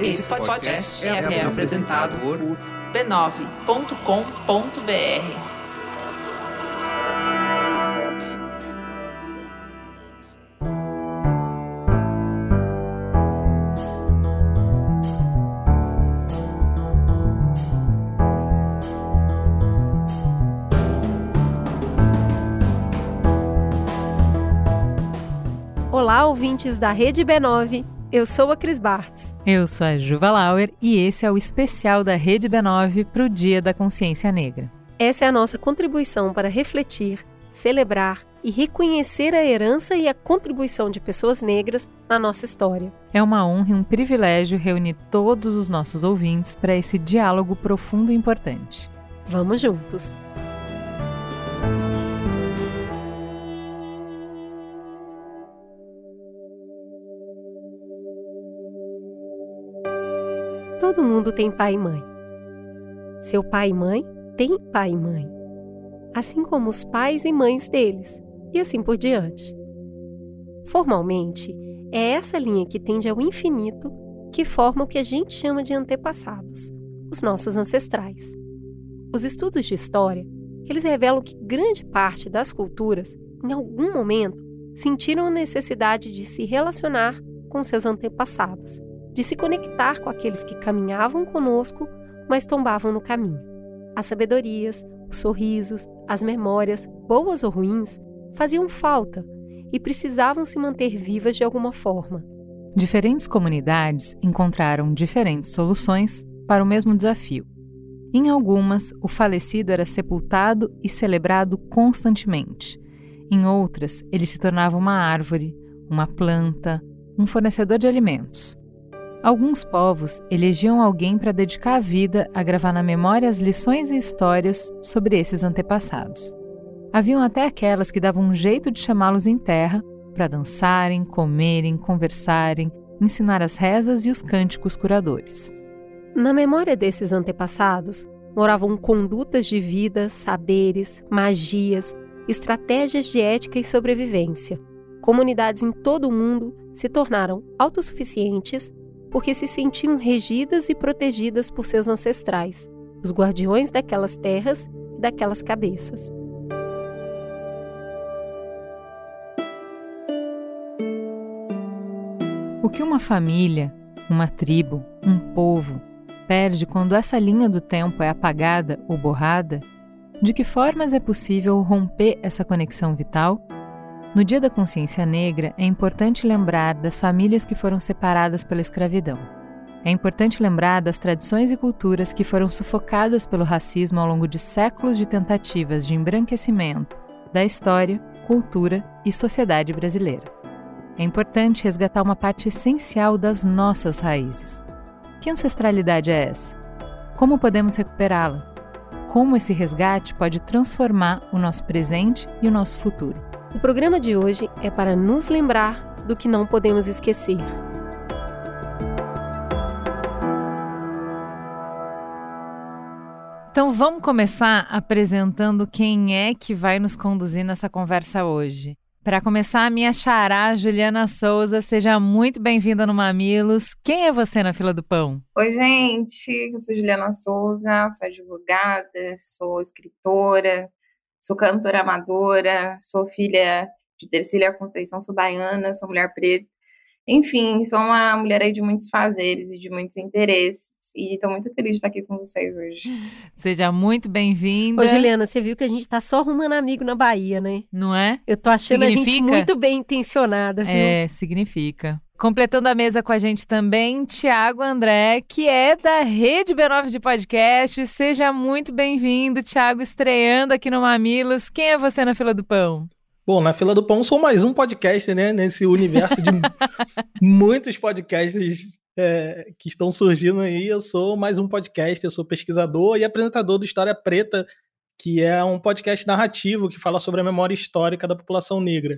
Esse podcast é, é apresentado por b9.com.br. Olá, ouvintes da Rede B9. Eu sou a Cris Bartz. Eu sou a Juva Lauer e esse é o especial da Rede B9 para o Dia da Consciência Negra. Essa é a nossa contribuição para refletir, celebrar e reconhecer a herança e a contribuição de pessoas negras na nossa história. É uma honra e um privilégio reunir todos os nossos ouvintes para esse diálogo profundo e importante. Vamos juntos! Todo mundo tem pai e mãe. Seu pai e mãe têm pai e mãe, assim como os pais e mães deles, e assim por diante. Formalmente, é essa linha que tende ao infinito que forma o que a gente chama de antepassados, os nossos ancestrais. Os estudos de história, eles revelam que grande parte das culturas, em algum momento, sentiram a necessidade de se relacionar com seus antepassados de se conectar com aqueles que caminhavam conosco, mas tombavam no caminho. As sabedorias, os sorrisos, as memórias, boas ou ruins, faziam falta e precisavam se manter vivas de alguma forma. Diferentes comunidades encontraram diferentes soluções para o mesmo desafio. Em algumas, o falecido era sepultado e celebrado constantemente. Em outras, ele se tornava uma árvore, uma planta, um fornecedor de alimentos. Alguns povos elegiam alguém para dedicar a vida a gravar na memória as lições e histórias sobre esses antepassados. Haviam até aquelas que davam um jeito de chamá-los em terra para dançarem, comerem, conversarem, ensinar as rezas e os cânticos curadores. Na memória desses antepassados moravam condutas de vida, saberes, magias, estratégias de ética e sobrevivência. Comunidades em todo o mundo se tornaram autossuficientes porque se sentiam regidas e protegidas por seus ancestrais, os guardiões daquelas terras e daquelas cabeças. O que uma família, uma tribo, um povo perde quando essa linha do tempo é apagada ou borrada? De que formas é possível romper essa conexão vital no Dia da Consciência Negra, é importante lembrar das famílias que foram separadas pela escravidão. É importante lembrar das tradições e culturas que foram sufocadas pelo racismo ao longo de séculos de tentativas de embranquecimento da história, cultura e sociedade brasileira. É importante resgatar uma parte essencial das nossas raízes. Que ancestralidade é essa? Como podemos recuperá-la? Como esse resgate pode transformar o nosso presente e o nosso futuro? O programa de hoje é para nos lembrar do que não podemos esquecer. Então vamos começar apresentando quem é que vai nos conduzir nessa conversa hoje. Para começar, a minha xará, Juliana Souza, seja muito bem-vinda no Mamilos. Quem é você na fila do pão? Oi, gente, eu sou Juliana Souza, sou advogada, sou escritora, sou cantora amadora, sou filha de Tercília Conceição, sou baiana, sou mulher preta. Enfim, sou uma mulher aí de muitos fazeres e de muitos interesses. E estou muito feliz de estar aqui com vocês hoje. Seja muito bem-vinda. Ô, Juliana, você viu que a gente está só arrumando amigo na Bahia, né? Não é? Eu tô achando significa? a gente muito bem intencionada, viu? É, significa. Completando a mesa com a gente também, Tiago André, que é da Rede B9 de Podcast. Seja muito bem-vindo, Tiago, estreando aqui no Mamilos. Quem é você na fila do pão? Bom, na fila do pão sou mais um podcast, né? Nesse universo de muitos podcasts é, que estão surgindo aí. Eu sou mais um podcast, eu sou pesquisador e apresentador do História Preta, que é um podcast narrativo que fala sobre a memória histórica da população negra.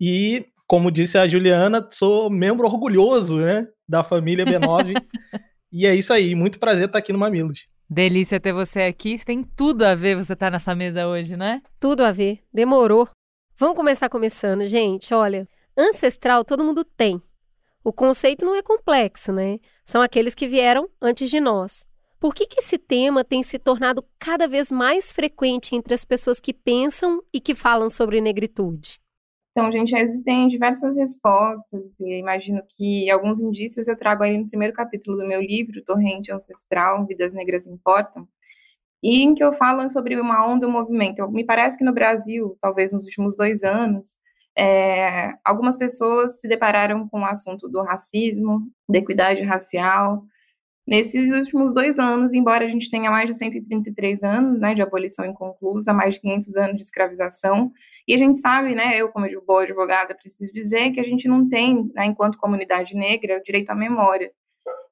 E como disse a Juliana, sou membro orgulhoso né, da família B9. e é isso aí, muito prazer estar aqui no Mamilos. Delícia ter você aqui. Tem tudo a ver você estar nessa mesa hoje, né? Tudo a ver. Demorou. Vamos começar começando, gente. Olha, ancestral todo mundo tem. O conceito não é complexo, né? são aqueles que vieram antes de nós. Por que, que esse tema tem se tornado cada vez mais frequente entre as pessoas que pensam e que falam sobre negritude? Então, gente, existem diversas respostas, e imagino que alguns indícios eu trago aí no primeiro capítulo do meu livro, Torrente Ancestral, Vidas Negras Importam, e em que eu falo sobre uma onda, um movimento. Me parece que no Brasil, talvez nos últimos dois anos, é, algumas pessoas se depararam com o assunto do racismo, da equidade racial. Nesses últimos dois anos, embora a gente tenha mais de 133 anos né, de abolição inconclusa, mais de 500 anos de escravização, e a gente sabe, né, eu como boa advogada preciso dizer que a gente não tem, né, enquanto comunidade negra, o direito à memória.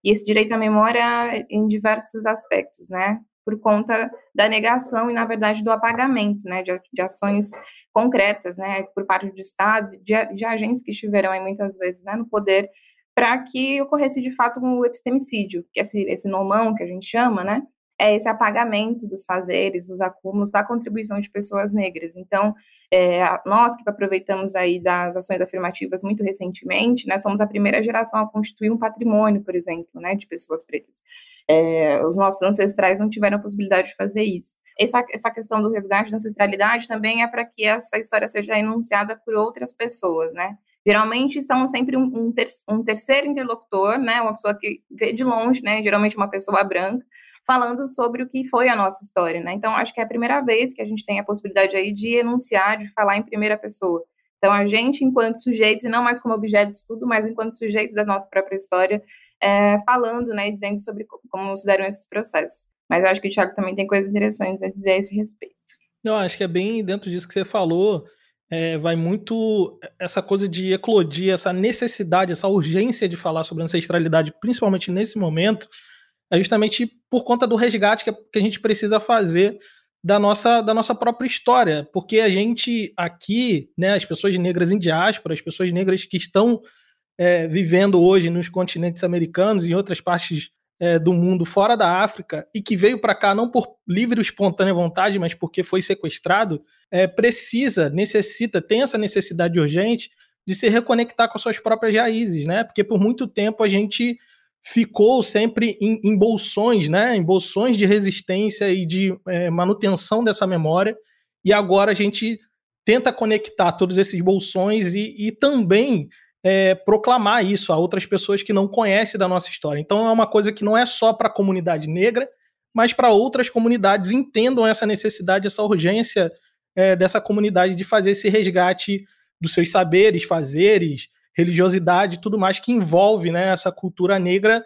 E esse direito à memória em diversos aspectos, né? por conta da negação e, na verdade, do apagamento né, de, de ações concretas né, por parte do Estado, de, de agentes que estiveram aí muitas vezes né, no poder, para que ocorresse de fato um epistemicídio, que esse, esse nomão que a gente chama, né, é esse apagamento dos fazeres, dos acúmulos, da contribuição de pessoas negras. Então, é, nós que aproveitamos aí das ações afirmativas muito recentemente, né, somos a primeira geração a constituir um patrimônio, por exemplo, né, de pessoas pretas. É, os nossos ancestrais não tiveram a possibilidade de fazer isso. Essa, essa questão do resgate da ancestralidade também é para que essa história seja enunciada por outras pessoas, né? Geralmente são sempre um, um, ter, um terceiro interlocutor, né? Uma pessoa que vê de longe, né? Geralmente uma pessoa branca, falando sobre o que foi a nossa história, né? Então, acho que é a primeira vez que a gente tem a possibilidade aí de enunciar, de falar em primeira pessoa. Então, a gente, enquanto sujeitos, e não mais como objeto de estudo, mas enquanto sujeitos da nossa própria história, é, falando, né, dizendo sobre como se deram esses processos. Mas eu acho que o Thiago também tem coisas interessantes a dizer a esse respeito. Eu acho que é bem dentro disso que você falou, é, vai muito essa coisa de eclodir, essa necessidade, essa urgência de falar sobre ancestralidade, principalmente nesse momento, é justamente por conta do resgate que, a gente precisa fazer da nossa, da nossa própria história, porque a gente aqui, né, as pessoas negras em diáspora, as pessoas negras que estão é, vivendo hoje nos continentes americanos e em outras partes é, do mundo fora da África e que veio para cá não por livre e espontânea vontade, mas porque foi sequestrado, é, precisa, necessita, tem essa necessidade urgente de se reconectar com as suas próprias raízes, né? Porque por muito tempo a gente ficou sempre em, em bolsões, né? Em bolsões de resistência e de é, manutenção dessa memória. E agora a gente tenta conectar todos esses bolsões e, e também é, proclamar isso a outras pessoas que não conhecem da nossa história. Então é uma coisa que não é só para a comunidade negra, mas para outras comunidades entendam essa necessidade, essa urgência é, dessa comunidade de fazer esse resgate dos seus saberes, fazeres, religiosidade, tudo mais que envolve né, essa cultura negra,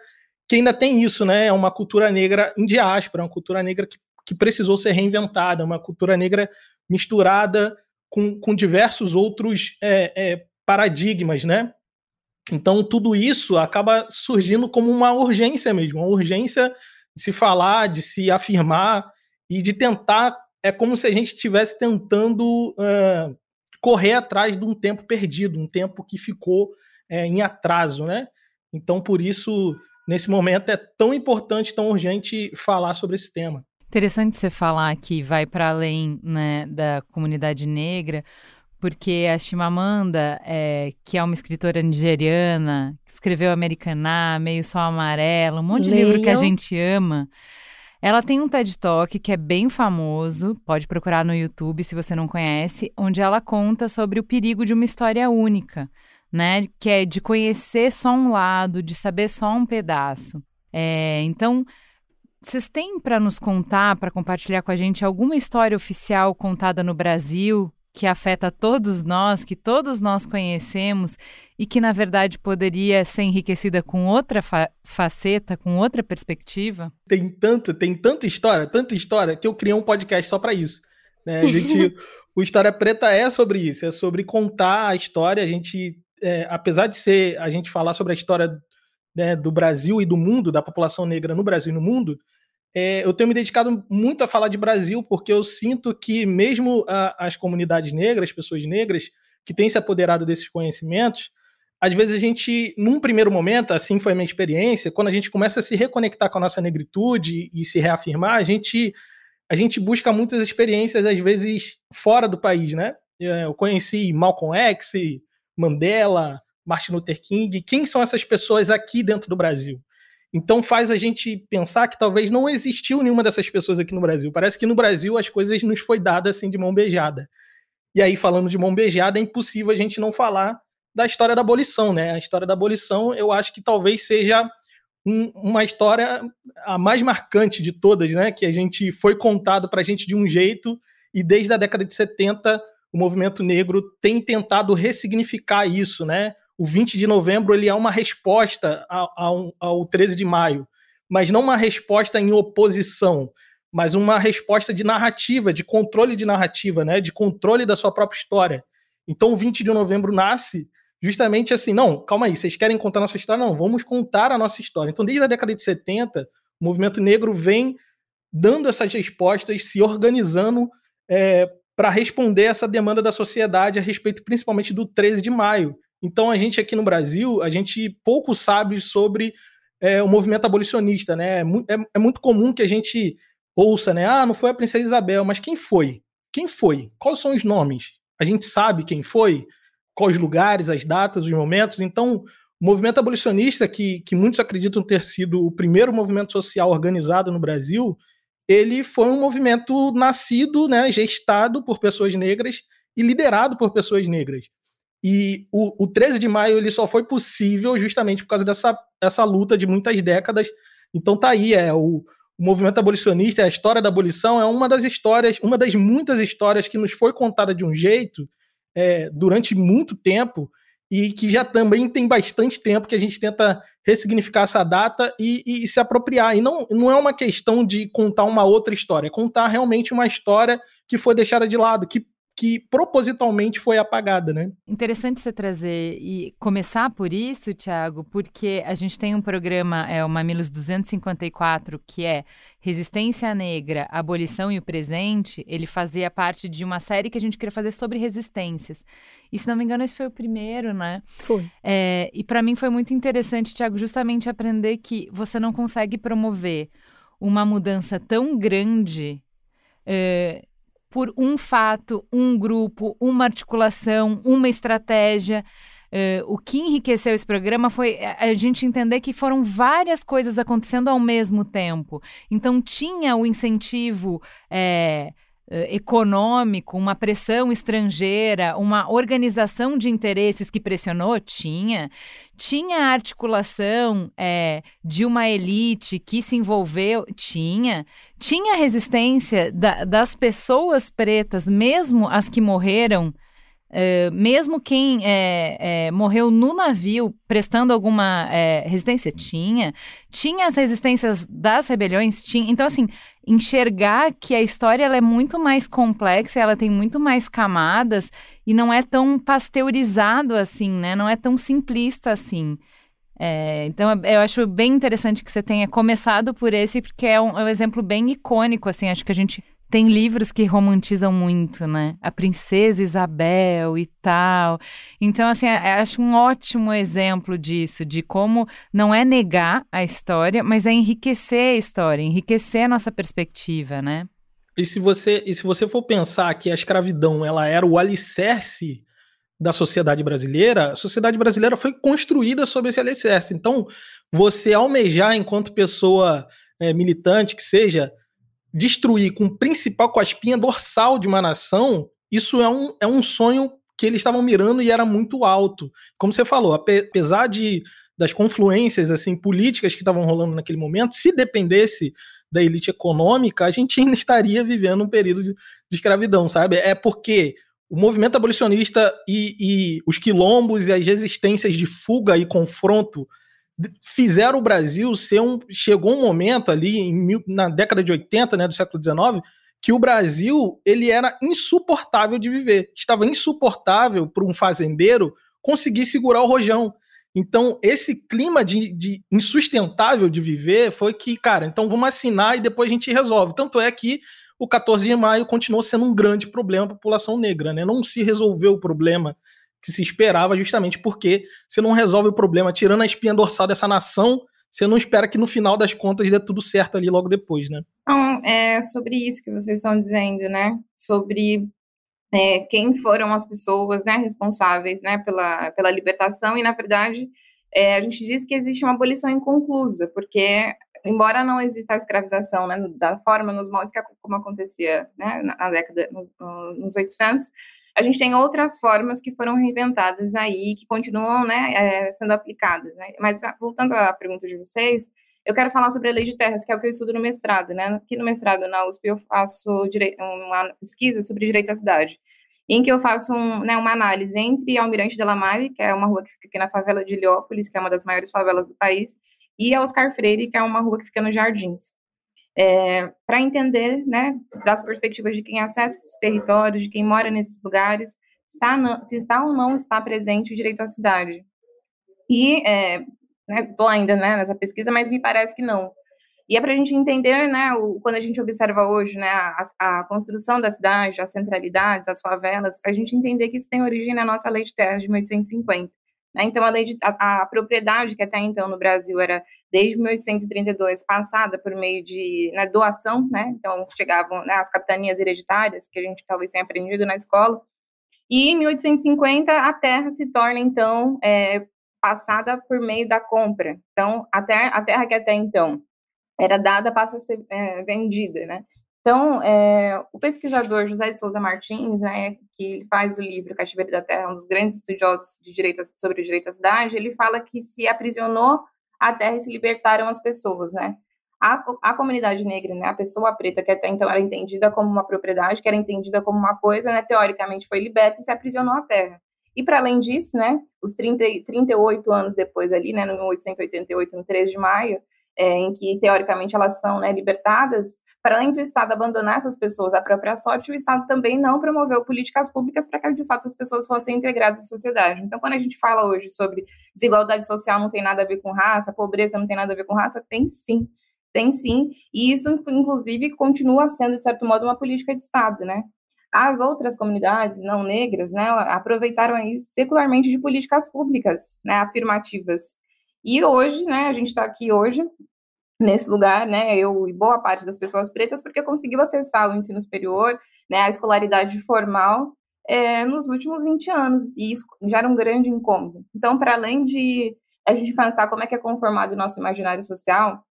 que ainda tem isso, né? É uma cultura negra em diáspora, uma cultura negra que, que precisou ser reinventada, uma cultura negra misturada com, com diversos outros é, é, paradigmas, né? Então, tudo isso acaba surgindo como uma urgência mesmo, uma urgência de se falar, de se afirmar e de tentar. É como se a gente estivesse tentando uh, correr atrás de um tempo perdido, um tempo que ficou é, em atraso, né? Então, por isso, nesse momento é tão importante, tão urgente falar sobre esse tema. Interessante você falar que vai para além né, da comunidade negra, porque a Chimamanda, é, que é uma escritora nigeriana, que escreveu Americaná, Meio Sol Amarelo, um monte Leiam. de livro que a gente ama. Ela tem um TED Talk que é bem famoso, pode procurar no YouTube se você não conhece, onde ela conta sobre o perigo de uma história única, né? Que é de conhecer só um lado, de saber só um pedaço. É, então, vocês têm para nos contar, para compartilhar com a gente alguma história oficial contada no Brasil que afeta todos nós, que todos nós conhecemos e que, na verdade, poderia ser enriquecida com outra fa faceta, com outra perspectiva? Tem tanta, tem tanta história, tanta história, que eu criei um podcast só para isso. Né? A gente, o História Preta é sobre isso, é sobre contar a história. A gente, é, apesar de ser a gente falar sobre a história né, do Brasil e do mundo, da população negra no Brasil e no mundo, é, eu tenho me dedicado muito a falar de Brasil, porque eu sinto que mesmo a, as comunidades negras, as pessoas negras, que têm se apoderado desses conhecimentos, às vezes a gente, num primeiro momento, assim foi a minha experiência, quando a gente começa a se reconectar com a nossa negritude e se reafirmar, a gente, a gente busca muitas experiências, às vezes, fora do país, né? É, eu conheci Malcolm X, Mandela, Martin Luther King. Quem são essas pessoas aqui dentro do Brasil? Então faz a gente pensar que talvez não existiu nenhuma dessas pessoas aqui no Brasil. Parece que no Brasil as coisas nos foi dada assim de mão beijada. E aí, falando de mão beijada, é impossível a gente não falar da história da abolição, né? A história da abolição, eu acho que talvez seja um, uma história a mais marcante de todas, né? Que a gente foi contado para a gente de um jeito e desde a década de 70 o movimento negro tem tentado ressignificar isso, né? O 20 de novembro ele é uma resposta ao, ao 13 de maio, mas não uma resposta em oposição, mas uma resposta de narrativa, de controle de narrativa, né? De controle da sua própria história. Então, o 20 de novembro nasce justamente assim, não, calma aí, vocês querem contar nossa história? Não, vamos contar a nossa história. Então, desde a década de 70, o movimento negro vem dando essas respostas, se organizando é, para responder essa demanda da sociedade a respeito principalmente do 13 de maio. Então, a gente aqui no Brasil, a gente pouco sabe sobre é, o movimento abolicionista, né? É, é, é muito comum que a gente ouça, né? Ah, não foi a princesa Isabel, mas quem foi? Quem foi? Quais são os nomes? A gente sabe quem foi? quais lugares, as datas, os momentos. Então, o movimento abolicionista, que, que muitos acreditam ter sido o primeiro movimento social organizado no Brasil, ele foi um movimento nascido, né, gestado por pessoas negras e liderado por pessoas negras. E o, o 13 de maio ele só foi possível justamente por causa dessa essa luta de muitas décadas. Então tá aí, é o, o movimento abolicionista, a história da abolição é uma das histórias, uma das muitas histórias que nos foi contada de um jeito é, durante muito tempo e que já também tem bastante tempo que a gente tenta ressignificar essa data e, e, se apropriar. E não, não é uma questão de contar uma outra história, é contar realmente uma história que foi deixada de lado, que que propositalmente foi apagada, né? Interessante você trazer e começar por isso, Tiago, porque a gente tem um programa, é o Mamilos 254, que é Resistência Negra, Abolição e o Presente. Ele fazia parte de uma série que a gente queria fazer sobre resistências. E se não me engano, esse foi o primeiro, né? Foi. É, e para mim foi muito interessante, Tiago, justamente aprender que você não consegue promover uma mudança tão grande. É, por um fato, um grupo, uma articulação, uma estratégia. Uh, o que enriqueceu esse programa foi a gente entender que foram várias coisas acontecendo ao mesmo tempo. Então, tinha o incentivo. É, econômico, uma pressão estrangeira, uma organização de interesses que pressionou? Tinha. Tinha articulação é, de uma elite que se envolveu? Tinha. Tinha resistência da, das pessoas pretas, mesmo as que morreram? Uh, mesmo quem é, é, morreu no navio prestando alguma é, resistência, tinha. Tinha as resistências das rebeliões, tinha. Então, assim, enxergar que a história ela é muito mais complexa, ela tem muito mais camadas e não é tão pasteurizado assim, né? Não é tão simplista assim. É, então, eu acho bem interessante que você tenha começado por esse, porque é um, é um exemplo bem icônico, assim. Acho que a gente tem livros que romantizam muito, né? A Princesa Isabel e tal. Então, assim, acho um ótimo exemplo disso, de como não é negar a história, mas é enriquecer a história, enriquecer a nossa perspectiva, né? E se você, e se você for pensar que a escravidão ela era o alicerce da sociedade brasileira, a sociedade brasileira foi construída sobre esse alicerce. Então, você almejar enquanto pessoa é, militante que seja destruir com o principal, com a espinha dorsal de uma nação, isso é um, é um sonho que eles estavam mirando e era muito alto. Como você falou, apesar de das confluências assim políticas que estavam rolando naquele momento, se dependesse da elite econômica, a gente ainda estaria vivendo um período de, de escravidão, sabe? É porque o movimento abolicionista e, e os quilombos e as resistências de fuga e confronto fizeram o Brasil ser um. Chegou um momento ali, em, na década de 80, né, do século XIX, que o Brasil ele era insuportável de viver. Estava insuportável para um fazendeiro conseguir segurar o rojão. Então, esse clima de, de, insustentável de viver foi que, cara, então vamos assinar e depois a gente resolve. Tanto é que o 14 de maio continuou sendo um grande problema para a população negra, né? Não se resolveu o problema que se esperava, justamente porque você não resolve o problema tirando a espinha dorsal dessa nação, você não espera que no final das contas dê tudo certo ali logo depois, né? Então, é sobre isso que vocês estão dizendo, né? Sobre é, quem foram as pessoas né, responsáveis né, pela, pela libertação, e na verdade é, a gente diz que existe uma abolição inconclusa, porque embora não exista a escravização né, da forma, nos moldes que como acontecia né, na década, nos, nos 800, a gente tem outras formas que foram reinventadas aí, que continuam né, é, sendo aplicadas. Né? Mas voltando à pergunta de vocês, eu quero falar sobre a lei de terras, que é o que eu estudo no mestrado. Né? Aqui no mestrado, na USP, eu faço uma pesquisa sobre direito à cidade, em que eu faço um, né, uma análise entre Almirante de la Mare, que é uma rua que fica aqui na favela de Heliópolis, que é uma das maiores favelas do país, e a Oscar Freire, que é uma rua que fica nos Jardins. É, para entender, né, das perspectivas de quem acessa esses territórios, de quem mora nesses lugares, está, se está ou não está presente o direito à cidade. E estou é, né, ainda né, nessa pesquisa, mas me parece que não. E é para a gente entender, né, o, quando a gente observa hoje, né, a, a, construção da cidade, as centralidades, as favelas, a gente entender que isso tem origem na nossa lei de terras de 1850. Né? Então, a, de, a, a, propriedade que até então no Brasil era, desde 1832, passada por meio de né, doação, né? então chegavam né, as capitanias hereditárias, que a gente talvez tenha aprendido na escola, e em 1850 a terra se torna, então, é, passada por meio da compra. Então, a terra, a terra que até então era dada passa a ser é, vendida, né? Então, é, o pesquisador José de Souza Martins, né, que faz o livro Cativeiro da Terra, um dos grandes estudiosos de direito, sobre o direito à cidade, ele fala que se aprisionou a terra e se libertaram as pessoas, né? A, a comunidade negra, né, a pessoa preta, que até então era entendida como uma propriedade, que era entendida como uma coisa, né, teoricamente foi liberta e se aprisionou à terra. E para além disso, né, os 30, 38 anos depois ali, né, no 1888, no 3 de maio, é, em que teoricamente elas são né, libertadas, para além do Estado abandonar essas pessoas à própria sorte, o Estado também não promoveu políticas públicas para que de fato as pessoas fossem integradas à sociedade. Então, quando a gente fala hoje sobre desigualdade social não tem nada a ver com raça, pobreza não tem nada a ver com raça, tem sim. Tem sim, e isso, inclusive, continua sendo, de certo modo, uma política de Estado, né? As outras comunidades não negras, né, aproveitaram aí secularmente de políticas públicas, né, afirmativas, e hoje, né, a gente está aqui hoje, nesse lugar, né, eu e boa parte das pessoas pretas, porque conseguiu acessar o ensino superior, né, a escolaridade formal é, nos últimos 20 anos, e isso já era um grande incômodo. Então, para além de a gente pensar como é que é conformado o nosso imaginário social,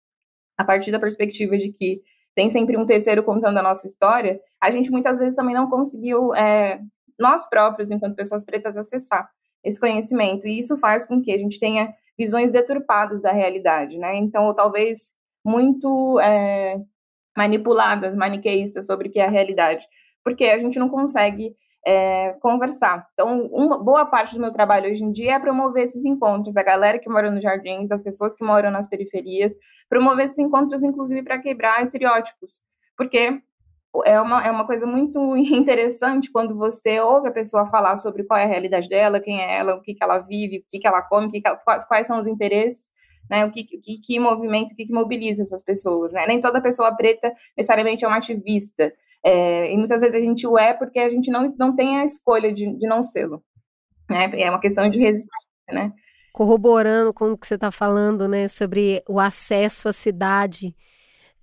a partir da perspectiva de que tem sempre um terceiro contando a nossa história, a gente muitas vezes também não conseguiu, é, nós próprios, enquanto pessoas pretas, acessar esse conhecimento, e isso faz com que a gente tenha visões deturpadas da realidade, né? Então, ou talvez muito é, manipuladas, maniqueístas sobre o que é a realidade, porque a gente não consegue é, conversar. Então, uma boa parte do meu trabalho hoje em dia é promover esses encontros da galera que mora nos jardins, das pessoas que moram nas periferias, promover esses encontros, inclusive, para quebrar estereótipos, porque é uma, é uma coisa muito interessante quando você ouve a pessoa falar sobre qual é a realidade dela, quem é ela, o que, que ela vive, o que, que ela come, que que ela, quais, quais são os interesses, né, o que, que, que movimento, o que, que mobiliza essas pessoas, né? Nem toda pessoa preta necessariamente é uma ativista, é, e muitas vezes a gente o é porque a gente não, não tem a escolha de, de não sê-lo, né? É uma questão de resistência, né? Corroborando com o que você está falando, né, sobre o acesso à cidade,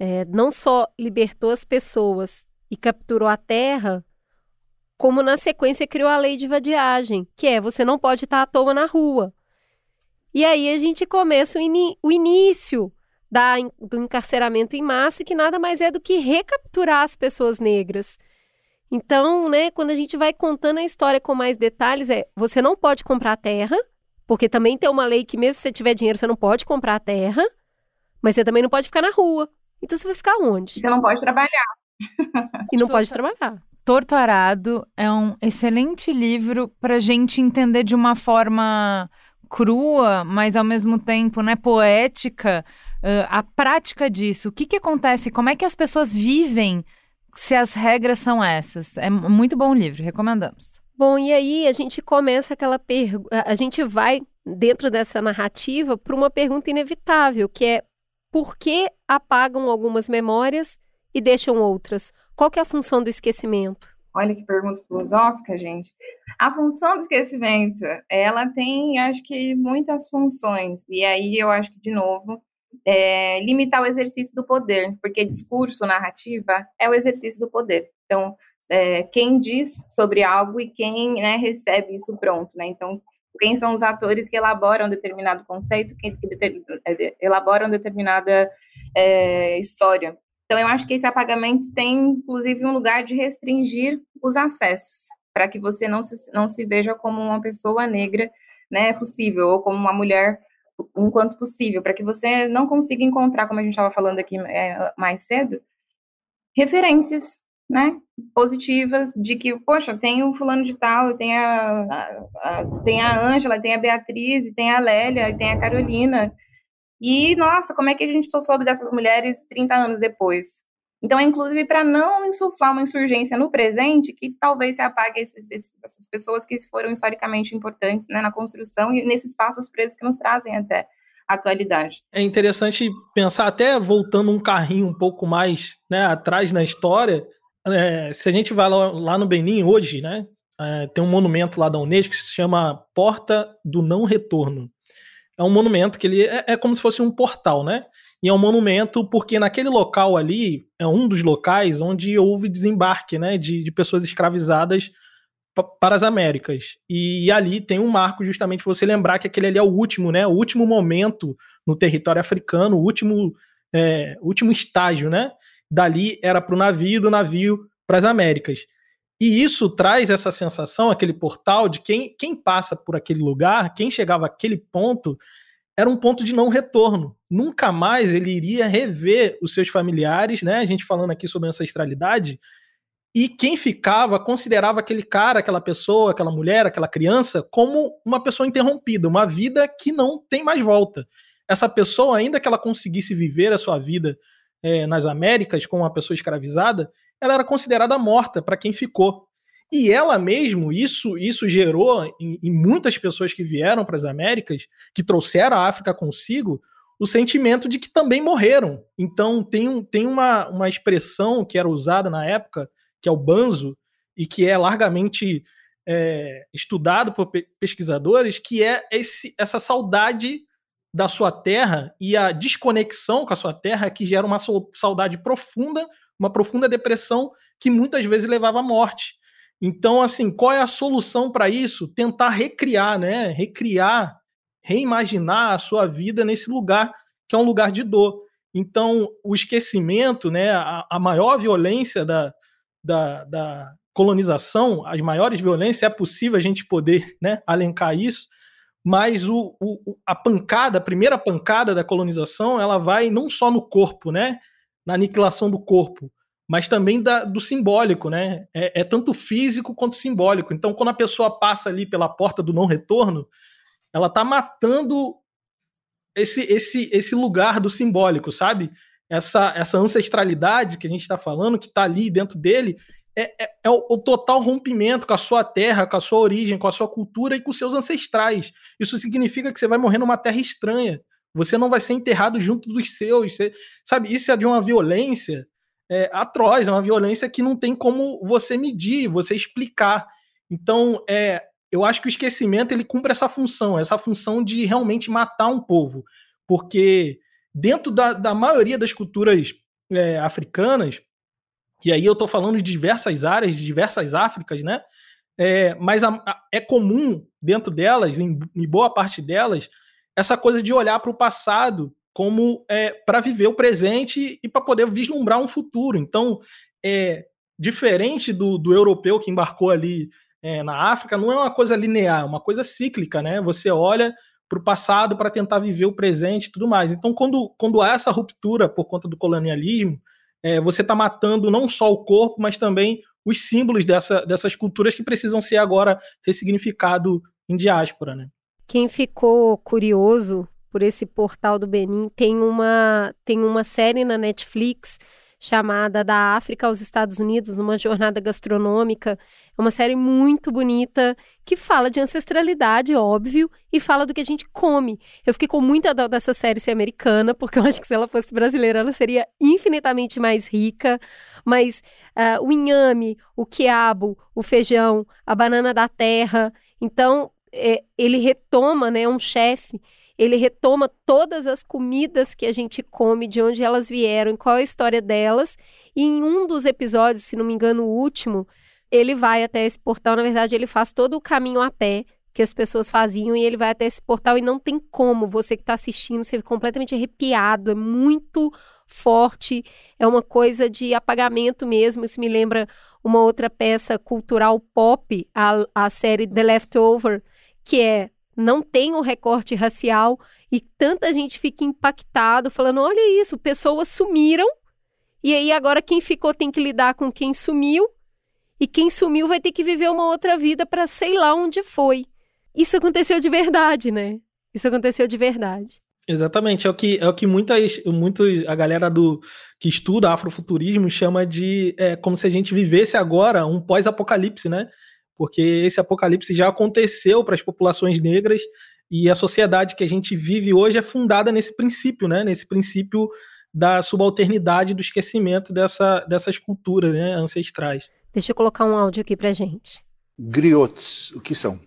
é, não só libertou as pessoas e capturou a terra, como na sequência criou a lei de vadiagem, que é você não pode estar à toa na rua. E aí a gente começa o, o início da, do encarceramento em massa, que nada mais é do que recapturar as pessoas negras. Então, né, quando a gente vai contando a história com mais detalhes, é você não pode comprar terra, porque também tem uma lei que mesmo se você tiver dinheiro, você não pode comprar terra, mas você também não pode ficar na rua. Então você vai ficar onde? Você não pode trabalhar. E não pode trabalhar. Torto Arado é um excelente livro para gente entender de uma forma crua, mas ao mesmo tempo, né, poética, uh, a prática disso. O que, que acontece? Como é que as pessoas vivem se as regras são essas? É muito bom livro, recomendamos. Bom, e aí a gente começa aquela pergunta, a gente vai dentro dessa narrativa para uma pergunta inevitável, que é por que apagam algumas memórias e deixam outras? Qual que é a função do esquecimento? Olha que pergunta filosófica, gente. A função do esquecimento, ela tem, acho que, muitas funções. E aí eu acho que, de novo, é, limitar o exercício do poder, porque discurso, narrativa, é o exercício do poder. Então, é, quem diz sobre algo e quem né, recebe isso pronto, né? Então, quem são os atores que elaboram determinado conceito, que, é, elaboram determinada é, história. Então, eu acho que esse apagamento tem, inclusive, um lugar de restringir os acessos, para que você não se, não se veja como uma pessoa negra né, possível, ou como uma mulher enquanto possível, para que você não consiga encontrar, como a gente estava falando aqui é, mais cedo, referências né, positivas de que, poxa, tem o fulano de tal, tem a, a, a tem a Ângela, tem a Beatriz, tem a Lélia, tem a Carolina. E, nossa, como é que a gente soube dessas mulheres 30 anos depois? Então, é inclusive para não insuflar uma insurgência no presente, que talvez se apague esses, esses, essas pessoas que foram historicamente importantes né, na construção e nesses passos presos que nos trazem até a atualidade. É interessante pensar, até voltando um carrinho um pouco mais né, atrás na história, é, se a gente vai lá, lá no Benin hoje, né, é, tem um monumento lá da Unesco que se chama Porta do Não Retorno. É um monumento que ele é, é como se fosse um portal, né? E é um monumento porque naquele local ali é um dos locais onde houve desembarque, né, de, de pessoas escravizadas para as Américas. E, e, ali tem um marco justamente para você lembrar que aquele ali é o último, né? O último momento no território africano, o último, é, último estágio, né? Dali era para o navio, do navio para as Américas. E isso traz essa sensação, aquele portal, de quem, quem passa por aquele lugar, quem chegava àquele ponto, era um ponto de não retorno. Nunca mais ele iria rever os seus familiares, né? A gente falando aqui sobre ancestralidade. E quem ficava considerava aquele cara, aquela pessoa, aquela mulher, aquela criança como uma pessoa interrompida, uma vida que não tem mais volta. Essa pessoa, ainda que ela conseguisse viver a sua vida é, nas Américas como uma pessoa escravizada, ela era considerada morta para quem ficou. E ela mesmo, isso, isso gerou em, em muitas pessoas que vieram para as Américas, que trouxeram a África consigo, o sentimento de que também morreram. Então tem, tem uma, uma expressão que era usada na época, que é o banzo, e que é largamente é, estudado por pesquisadores, que é esse, essa saudade da sua terra e a desconexão com a sua terra que gera uma saudade profunda, uma profunda depressão que muitas vezes levava à morte. Então, assim, qual é a solução para isso? Tentar recriar, né? Recriar, reimaginar a sua vida nesse lugar que é um lugar de dor. Então, o esquecimento, né? A, a maior violência da, da, da colonização, as maiores violências, é possível a gente poder né, alencar isso, mas o, o, a pancada, a primeira pancada da colonização, ela vai não só no corpo, né, na aniquilação do corpo, mas também da, do simbólico, né? É, é, tanto físico quanto simbólico. Então, quando a pessoa passa ali pela porta do não retorno, ela está matando esse, esse, esse lugar do simbólico, sabe? Essa, essa ancestralidade que a gente está falando, que está ali dentro dele, é, é, é o, o, total rompimento com a sua terra, com a sua origem, com a sua cultura e com seus ancestrais. Isso significa que você vai morrer numa terra estranha. Você não vai ser enterrado junto dos seus. Você, sabe, isso é de uma violência é, atroz, é uma violência que não tem como você medir, você explicar. Então, é, eu acho que o esquecimento ele cumpre essa função, essa função de realmente matar um povo. Porque dentro da, da maioria das culturas é, africanas, e aí eu estou falando de diversas áreas, de diversas Áfricas, né? É, mas a, a, é comum dentro delas, em, em, boa parte delas, essa coisa de olhar para o passado como é, para viver o presente e para poder vislumbrar um futuro. Então, é diferente do, do europeu que embarcou ali é, na África, não é uma coisa linear, é uma coisa cíclica, né? Você olha para o passado para tentar viver o presente e tudo mais. Então, quando, quando há essa ruptura por conta do colonialismo, é, você está matando não só o corpo, mas também os símbolos dessa, dessas culturas que precisam ser agora ressignificados em diáspora. Né? Quem ficou curioso por esse portal do Benin, tem uma, tem uma série na Netflix chamada Da África aos Estados Unidos, uma jornada gastronômica. É uma série muito bonita que fala de ancestralidade, óbvio, e fala do que a gente come. Eu fiquei com muita dó dessa série ser americana, porque eu acho que se ela fosse brasileira, ela seria infinitamente mais rica. Mas uh, o inhame, o quiabo, o feijão, a banana da terra. Então, é, ele retoma, né, um chefe ele retoma todas as comidas que a gente come, de onde elas vieram, qual é a história delas. E em um dos episódios, se não me engano, o último, ele vai até esse portal. Na verdade, ele faz todo o caminho a pé que as pessoas faziam e ele vai até esse portal e não tem como você que está assistindo ser completamente arrepiado, é muito forte, é uma coisa de apagamento mesmo. Isso me lembra uma outra peça cultural pop, a, a série The Leftover, que é não tem o recorte racial e tanta gente fica impactado falando, olha isso, pessoas sumiram e aí agora quem ficou tem que lidar com quem sumiu e quem sumiu vai ter que viver uma outra vida para sei lá onde foi. Isso aconteceu de verdade, né? Isso aconteceu de verdade. Exatamente, é o que é o que muitas, muitos a galera do que estuda afrofuturismo chama de é, como se a gente vivesse agora um pós-apocalipse, né? Porque esse apocalipse já aconteceu para as populações negras e a sociedade que a gente vive hoje é fundada nesse princípio, né? Nesse princípio da subalternidade, do esquecimento dessa, dessas culturas né, ancestrais. Deixa eu colocar um áudio aqui pra gente. Griots, o que são?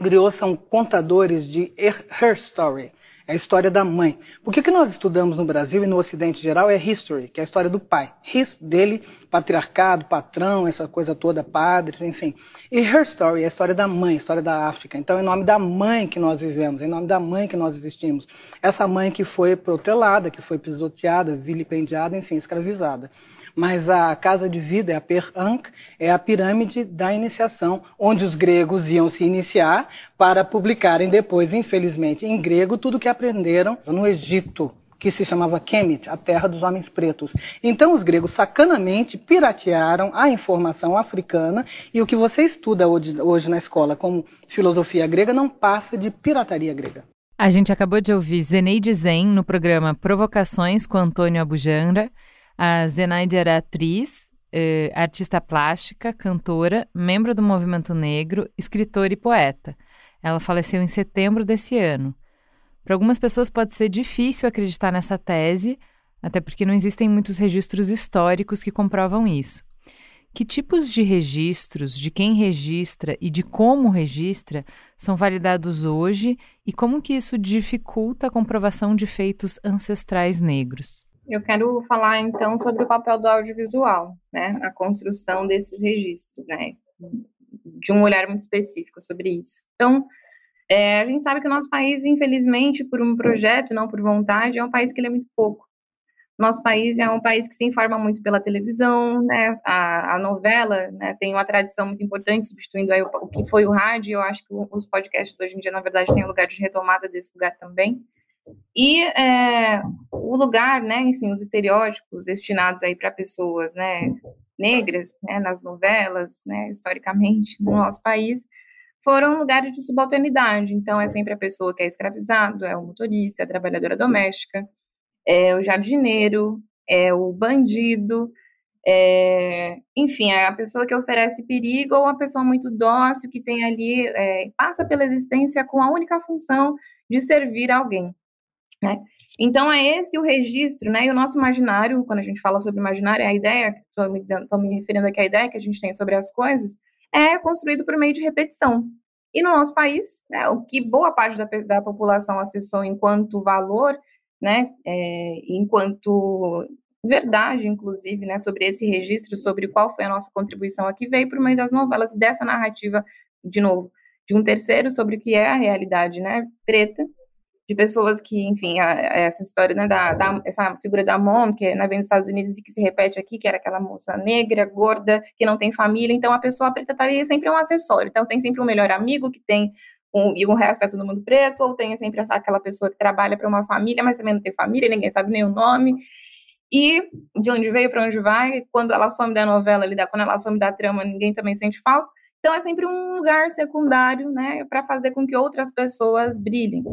Griots são contadores de her story, é a história da mãe. O que, que nós estudamos no Brasil e no Ocidente geral é history, que é a história do pai. His, dele, patriarcado, patrão, essa coisa toda, padres, enfim. E her story é a história da mãe, a história da África. Então, é em nome da mãe que nós vivemos, é em nome da mãe que nós existimos. Essa mãe que foi protelada, que foi pisoteada, vilipendiada, enfim, escravizada mas a casa de vida, a Per Ankh, é a pirâmide da iniciação, onde os gregos iam se iniciar para publicarem depois, infelizmente, em grego, tudo que aprenderam no Egito que se chamava Kemet, a terra dos homens pretos. Então os gregos sacanamente piratearam a informação africana e o que você estuda hoje, hoje, na escola como filosofia grega não passa de pirataria grega. A gente acabou de ouvir Zeneide Zen no programa Provocações com Antônio Abujamra a Zenaide era atriz, eh, artista plástica, cantora, membro do movimento negro, escritora e poeta. Ela faleceu em setembro desse ano. Para algumas pessoas pode ser difícil acreditar nessa tese, até porque não existem muitos registros históricos que comprovam isso. Que tipos de registros, de quem registra e de como registra são validados hoje e como que isso dificulta a comprovação de feitos ancestrais negros? Eu quero falar então sobre o papel do audiovisual, né, a construção desses registros, né, de um olhar muito específico sobre isso. Então, é, a gente sabe que o nosso país, infelizmente, por um projeto, não por vontade, é um país que lê muito pouco. Nosso país é um país que se informa muito pela televisão, né, a, a novela, né, tem uma tradição muito importante, substituindo aí o, o que foi o rádio. Eu acho que os podcasts hoje em dia, na verdade, têm um lugar de retomada desse lugar também. E é, o lugar, né, enfim, os estereótipos destinados aí para pessoas, né, negras, né, nas novelas, né, historicamente no nosso país, foram lugares de subalternidade. Então, é sempre a pessoa que é escravizado, é o motorista, é a trabalhadora doméstica, é o jardineiro, é o bandido, é, enfim, é a pessoa que oferece perigo ou a pessoa muito dócil que tem ali, é, passa pela existência com a única função de servir alguém. Né? Então, é esse o registro, né? E o nosso imaginário, quando a gente fala sobre imaginário, é a ideia, estou me, me referindo aqui à ideia que a gente tem sobre as coisas, é construído por meio de repetição. E no nosso país, né, o que boa parte da, da população acessou enquanto valor, né, é, enquanto verdade, inclusive, né, sobre esse registro, sobre qual foi a nossa contribuição aqui, veio por meio das novelas e dessa narrativa, de novo, de um terceiro sobre o que é a realidade, né, preta, de pessoas que, enfim, a, a essa história, né, da, da, essa figura da mom, que né, vem dos Estados Unidos e que se repete aqui, que era aquela moça negra, gorda, que não tem família, então a pessoa preta tá sempre um acessório, então tem sempre um melhor amigo que tem um, e o resto é todo mundo preto, ou tem sempre essa, aquela pessoa que trabalha para uma família, mas também não tem família, ninguém sabe nem o nome, e de onde veio para onde vai, quando ela some da novela, quando ela some da trama, ninguém também sente falta, então é sempre um lugar secundário, né, para fazer com que outras pessoas brilhem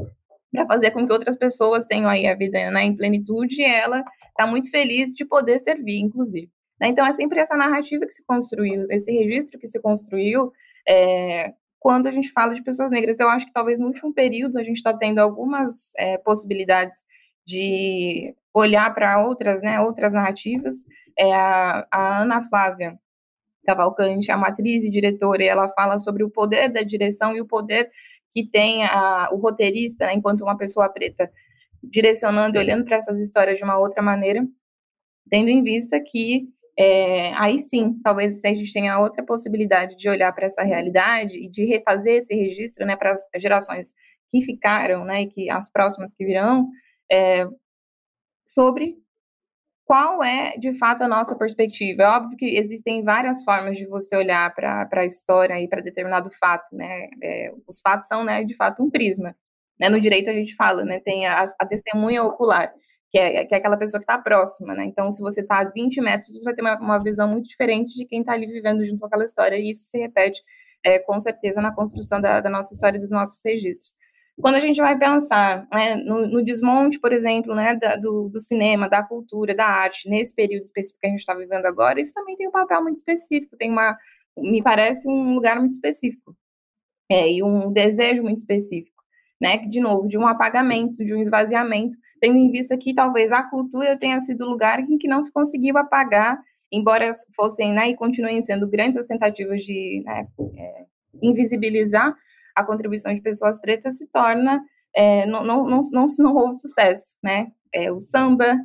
para fazer com que outras pessoas tenham aí a vida né, em plenitude e ela está muito feliz de poder servir, inclusive. Né? Então, é sempre essa narrativa que se construiu, esse registro que se construiu é, quando a gente fala de pessoas negras. Eu acho que talvez no último período a gente está tendo algumas é, possibilidades de olhar para outras, né, outras narrativas. É a, a Ana Flávia Cavalcante, a matriz e diretora, e ela fala sobre o poder da direção e o poder que tem a, o roteirista, né, enquanto uma pessoa preta, direcionando e olhando para essas histórias de uma outra maneira, tendo em vista que é, aí sim, talvez a gente tenha outra possibilidade de olhar para essa realidade e de refazer esse registro, né, para as gerações que ficaram, né, e que as próximas que virão, é, sobre qual é, de fato, a nossa perspectiva. É óbvio que existem várias formas de você olhar para a história e para determinado fato, né, é, os fatos são, né, de fato, um prisma. Né, no direito a gente fala, né, tem a, a testemunha ocular que é, que é aquela pessoa que está próxima, né? Então, se você está a 20 metros, você vai ter uma, uma visão muito diferente de quem está ali vivendo junto com aquela história, e isso se repete é, com certeza na construção da, da, nossa história e dos nossos registros. Quando a gente vai pensar né, no, no, desmonte, por exemplo, né, da, do, do, cinema, da cultura, da arte, nesse período específico que a gente está vivendo agora, isso também tem um papel muito específico, tem uma, me parece um lugar muito específico, é, e um desejo muito específico né? De novo, de um apagamento, de um esvaziamento, tendo em vista que talvez a cultura tenha sido o lugar em que não se conseguiu apagar, embora fossem né, e continuem sendo grandes as tentativas de né, é, invisibilizar a contribuição de pessoas pretas, se torna é, não, não, não, não, não houve sucesso, né? É, o samba,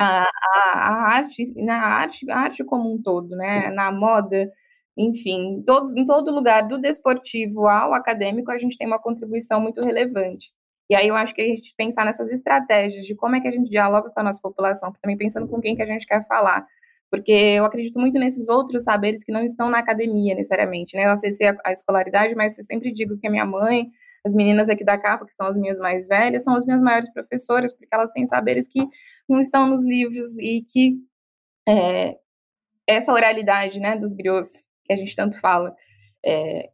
a, a, a, arte, na arte, a arte como um todo, né? Na moda, enfim, todo, em todo lugar, do desportivo ao acadêmico, a gente tem uma contribuição muito relevante. E aí eu acho que a gente pensar nessas estratégias de como é que a gente dialoga com a nossa população, também pensando com quem que a gente quer falar, porque eu acredito muito nesses outros saberes que não estão na academia necessariamente, né? Eu acessei a, a escolaridade, mas eu sempre digo que a minha mãe, as meninas aqui da capa, que são as minhas mais velhas, são as minhas maiores professoras, porque elas têm saberes que não estão nos livros e que é, essa oralidade, né, dos griots, que a gente tanto fala, é,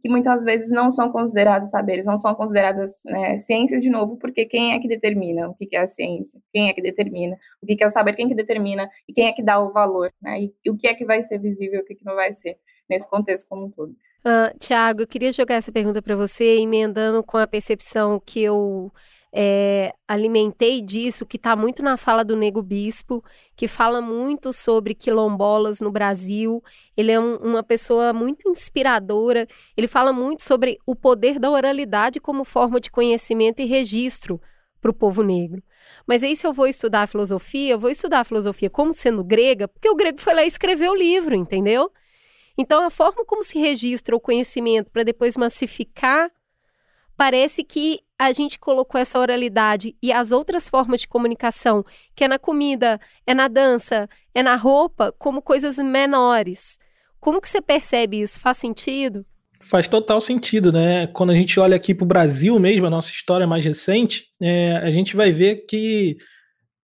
que muitas vezes não são considerados saberes, não são consideradas né, ciências de novo, porque quem é que determina o que é a ciência? Quem é que determina o que é o saber? Quem é que determina e quem é que dá o valor? Né? E, e o que é que vai ser visível e o que, que não vai ser nesse contexto como um todo. Uh, Tiago, eu queria jogar essa pergunta para você, emendando com a percepção que eu é, alimentei disso, que está muito na fala do Nego Bispo, que fala muito sobre quilombolas no Brasil. Ele é um, uma pessoa muito inspiradora. Ele fala muito sobre o poder da oralidade como forma de conhecimento e registro para o povo negro. Mas aí, se eu vou estudar filosofia, eu vou estudar filosofia como sendo grega, porque o grego foi lá e escreveu o livro, entendeu? Então, a forma como se registra o conhecimento para depois massificar, parece que a gente colocou essa oralidade e as outras formas de comunicação, que é na comida, é na dança, é na roupa, como coisas menores. Como que você percebe isso? Faz sentido? Faz total sentido, né? Quando a gente olha aqui para o Brasil mesmo, a nossa história mais recente, é, a gente vai ver que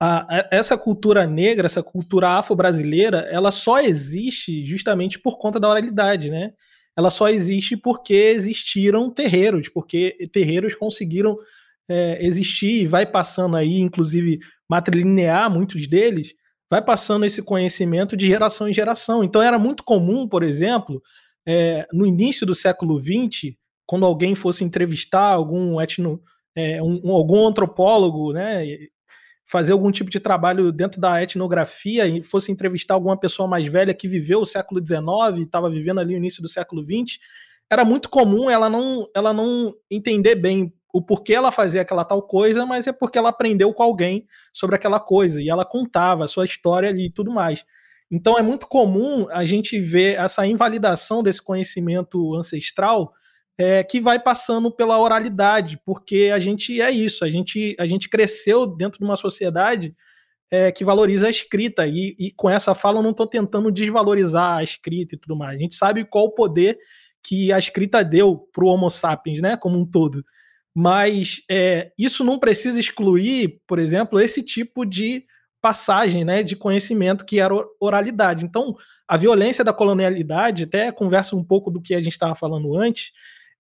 a, a, essa cultura negra, essa cultura afro-brasileira, ela só existe justamente por conta da oralidade, né? Ela só existe porque existiram terreiros, porque terreiros conseguiram é, existir e vai passando aí, inclusive matrilinear muitos deles, vai passando esse conhecimento de geração em geração. Então era muito comum, por exemplo, é, no início do século XX, quando alguém fosse entrevistar algum etno, é, um, algum antropólogo, né, fazer algum tipo de trabalho dentro da etnografia e fosse entrevistar alguma pessoa mais velha que viveu o século XIX e estava vivendo ali o início do século XX, era muito comum ela não, ela não entender bem o porquê ela fazia aquela tal coisa, mas é porque ela aprendeu com alguém sobre aquela coisa e ela contava a sua história ali e tudo mais. Então é muito comum a gente ver essa invalidação desse conhecimento ancestral é, que vai passando pela oralidade, porque a gente é isso, a gente, a gente cresceu dentro de uma sociedade é, que valoriza a escrita, e, e com essa fala eu não estou tentando desvalorizar a escrita e tudo mais. A gente sabe qual o poder que a escrita deu para o Homo sapiens, né, como um todo. Mas é, isso não precisa excluir, por exemplo, esse tipo de passagem né, de conhecimento que era oralidade. Então, a violência da colonialidade, até conversa um pouco do que a gente estava falando antes,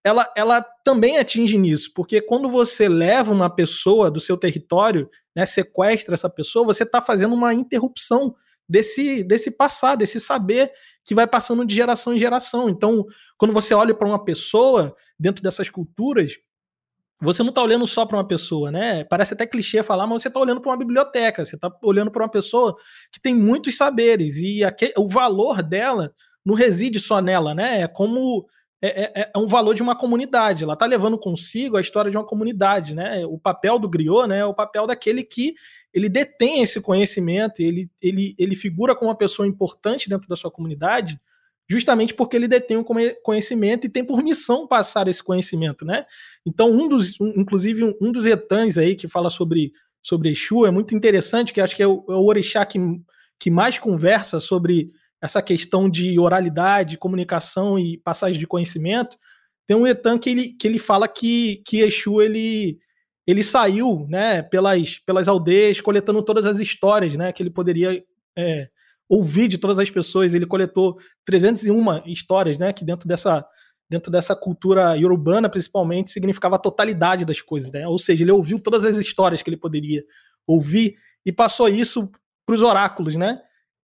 ela, ela também atinge nisso, porque quando você leva uma pessoa do seu território, né, sequestra essa pessoa, você está fazendo uma interrupção desse, desse passar, desse saber que vai passando de geração em geração. Então, quando você olha para uma pessoa dentro dessas culturas, você não está olhando só para uma pessoa, né? Parece até clichê falar, mas você está olhando para uma biblioteca, você está olhando para uma pessoa que tem muitos saberes e aquele, o valor dela não reside só nela, né? É como é, é, é, um valor de uma comunidade. Ela está levando consigo a história de uma comunidade, né? O papel do griot, né? É o papel daquele que ele detém esse conhecimento, ele, ele, ele figura como uma pessoa importante dentro da sua comunidade, justamente porque ele detém um conhecimento e tem por missão passar esse conhecimento, né? Então, um dos, um, inclusive, um, um, dos etãs aí que fala sobre, sobre Exu é muito interessante, que acho que é o, é o orixá que, que mais conversa sobre essa questão de oralidade, comunicação e passagem de conhecimento. Tem um etan que ele, que ele fala que, que Exu, ele, ele saiu né, pelas, pelas aldeias coletando todas as histórias né, que ele poderia é, ouvir de todas as pessoas. Ele coletou 301 histórias, né? Que dentro dessa, dentro dessa cultura urbana, principalmente, significava a totalidade das coisas, né? Ou seja, ele ouviu todas as histórias que ele poderia ouvir e passou isso para os oráculos, né?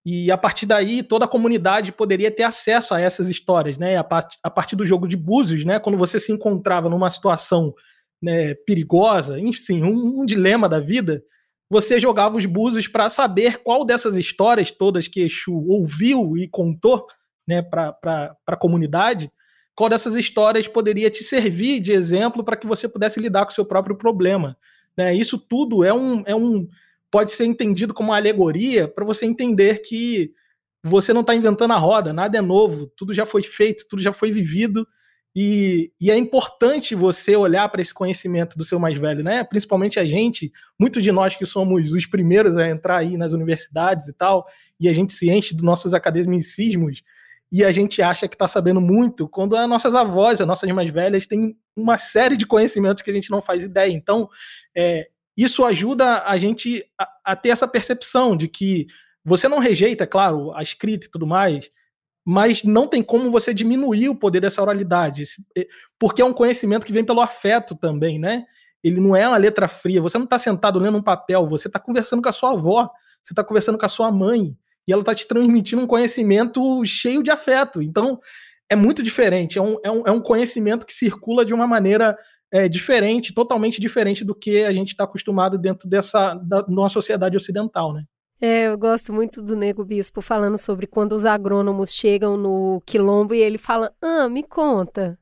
E a partir daí, toda a comunidade poderia ter acesso a essas histórias, né? A, part a partir do jogo de búzios, né? Quando você se encontrava numa situação né, perigosa, enfim, um, um dilema da vida, você jogava os búzios para saber qual dessas histórias todas que Exu ouviu e contou né, para a comunidade, qual dessas histórias poderia te servir de exemplo para que você pudesse lidar com o seu próprio problema. Né? Isso tudo é um, é um pode ser entendido como uma alegoria para você entender que você não está inventando a roda, nada é novo, tudo já foi feito, tudo já foi vivido e, e, é importante você olhar para esse conhecimento do seu mais velho, né? Principalmente a gente, muitos de nós que somos os primeiros a entrar aí nas universidades e tal, e a gente se enche dos nossos academicismos e a gente acha que está sabendo muito, quando as nossas avós, as nossas mais velhas, têm uma série de conhecimentos que a gente não faz ideia. Então, é, isso ajuda a gente a, a ter essa percepção de que você não rejeita, claro, a escrita e tudo mais, mas não tem como você diminuir o poder dessa oralidade, eh, porque é um conhecimento que vem pelo afeto também, né? Ele não é uma letra fria, você não está sentado lendo um papel, você está conversando com a sua avó, você está conversando com a sua mãe, e ela está te transmitindo um conhecimento cheio de afeto. Então, é muito diferente, é um, é um, é um conhecimento que circula de uma maneira é, diferente, totalmente diferente do que a gente está acostumado dentro dessa da, nossa sociedade ocidental, né? É, eu gosto muito do Nego Bispo falando sobre quando os agrônomos chegam no quilombo e ele fala: Ah, me conta.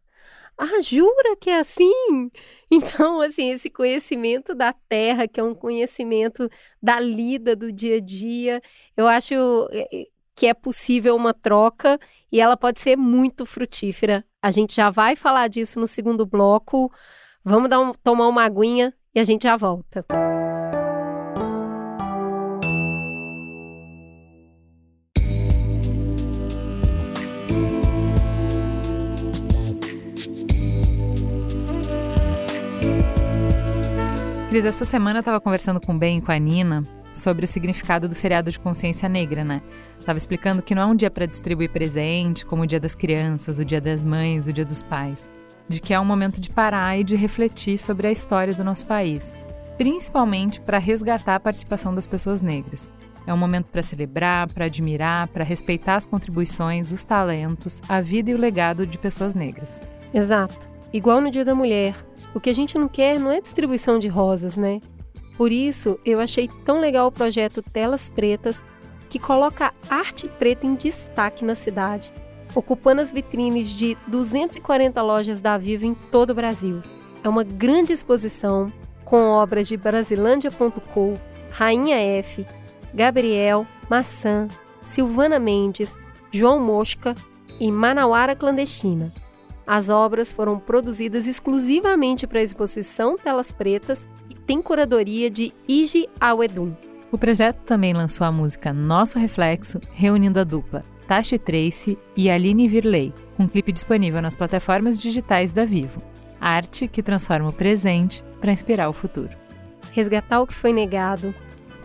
Ah, jura que é assim? Então, assim, esse conhecimento da terra, que é um conhecimento da lida do dia a dia, eu acho é, é, que é possível uma troca e ela pode ser muito frutífera. A gente já vai falar disso no segundo bloco. Vamos um, tomar uma aguinha e a gente já volta. Cris, essa semana eu estava conversando com o Ben e com a Nina sobre o significado do feriado de consciência negra, né? Tava explicando que não é um dia para distribuir presente, como o dia das crianças, o dia das mães, o dia dos pais. De que é um momento de parar e de refletir sobre a história do nosso país, principalmente para resgatar a participação das pessoas negras. É um momento para celebrar, para admirar, para respeitar as contribuições, os talentos, a vida e o legado de pessoas negras. Exato. Igual no Dia da Mulher, o que a gente não quer não é distribuição de rosas, né? Por isso, eu achei tão legal o projeto Telas Pretas, que coloca arte preta em destaque na cidade, ocupando as vitrines de 240 lojas da Vivo em todo o Brasil. É uma grande exposição com obras de Brasilândia.com, Rainha F, Gabriel, Maçã, Silvana Mendes, João Mosca e Manauara Clandestina. As obras foram produzidas exclusivamente para a exposição Telas Pretas e tem curadoria de Iji Awedum. O projeto também lançou a música Nosso Reflexo, reunindo a dupla Tashi Trace e Aline Virley, com um clipe disponível nas plataformas digitais da Vivo. Arte que transforma o presente para inspirar o futuro. Resgatar o que foi negado,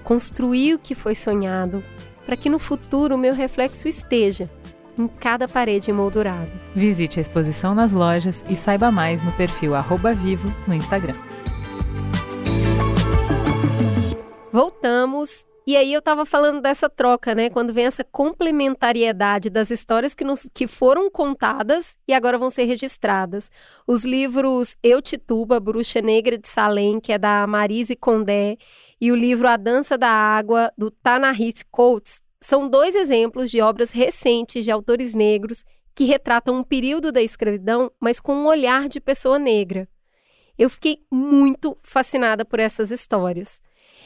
construir o que foi sonhado, para que no futuro o meu reflexo esteja em cada parede emoldurada. Visite a exposição nas lojas e saiba mais no perfil Vivo no Instagram. Voltamos. E aí eu estava falando dessa troca, né? Quando vem essa complementariedade das histórias que, nos, que foram contadas e agora vão ser registradas. Os livros Eu Tituba, Bruxa Negra de Salem, que é da Marise Condé, e o livro A Dança da Água, do Tanahit Coates, são dois exemplos de obras recentes de autores negros que retratam um período da escravidão, mas com um olhar de pessoa negra. Eu fiquei muito fascinada por essas histórias.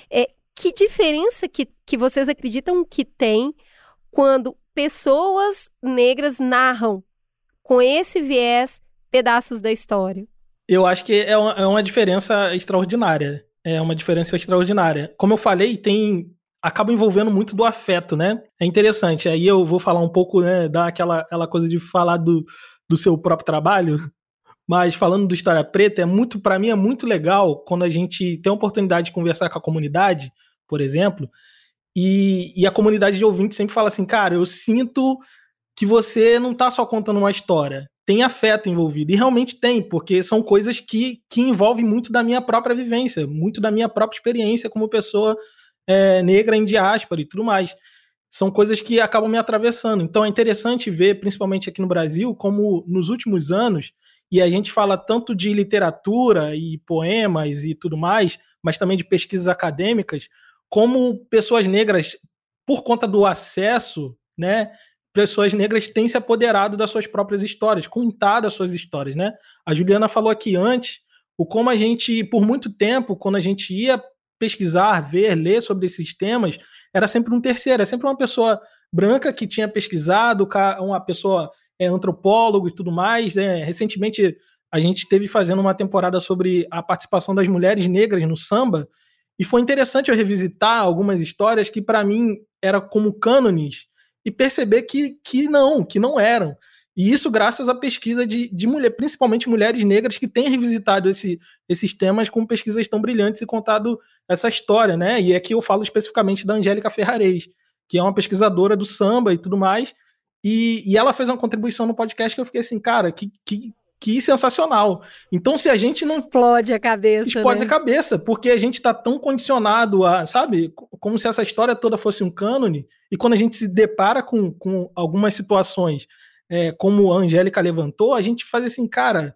É, que diferença que, que vocês acreditam que tem quando pessoas negras narram com esse viés pedaços da história? Eu acho que é uma, é uma diferença extraordinária. É uma diferença extraordinária. Como eu falei, tem acaba envolvendo muito do afeto, né? É interessante. Aí eu vou falar um pouco, né, dar aquela, aquela coisa de falar do, do seu próprio trabalho, mas falando do História Preta, é muito, para mim, é muito legal quando a gente tem a oportunidade de conversar com a comunidade, por exemplo, e, e a comunidade de ouvintes sempre fala assim, cara, eu sinto que você não está só contando uma história, tem afeto envolvido. E realmente tem, porque são coisas que, que envolvem muito da minha própria vivência, muito da minha própria experiência como pessoa é, negra em diáspora e tudo mais. São coisas que acabam me atravessando. Então é interessante ver, principalmente aqui no Brasil, como nos últimos anos e a gente fala tanto de literatura e poemas e tudo mais, mas também de pesquisas acadêmicas, como pessoas negras, por conta do acesso, né, pessoas negras têm se apoderado das suas próprias histórias, contado as suas histórias, né? A Juliana falou aqui antes o como a gente, por muito tempo, quando a gente ia pesquisar, ver, ler sobre esses temas, era sempre um terceiro, é sempre uma pessoa branca que tinha pesquisado, uma pessoa é antropólogo e tudo mais. É, recentemente a gente teve fazendo uma temporada sobre a participação das mulheres negras no samba e foi interessante eu revisitar algumas histórias que para mim era como cânones e perceber que, que não, que não eram. E isso graças à pesquisa de, de mulher, principalmente mulheres negras que têm revisitado esse, esses temas com pesquisas tão brilhantes e contado essa história, né? E aqui eu falo especificamente da Angélica Ferrarez, que é uma pesquisadora do samba e tudo mais, e, e ela fez uma contribuição no podcast que eu fiquei assim, cara, que, que, que sensacional. Então, se a gente não. Explode a cabeça. Explode né? a cabeça, porque a gente está tão condicionado a, sabe, como se essa história toda fosse um cânone, e quando a gente se depara com, com algumas situações, é, como a Angélica levantou, a gente faz assim, cara.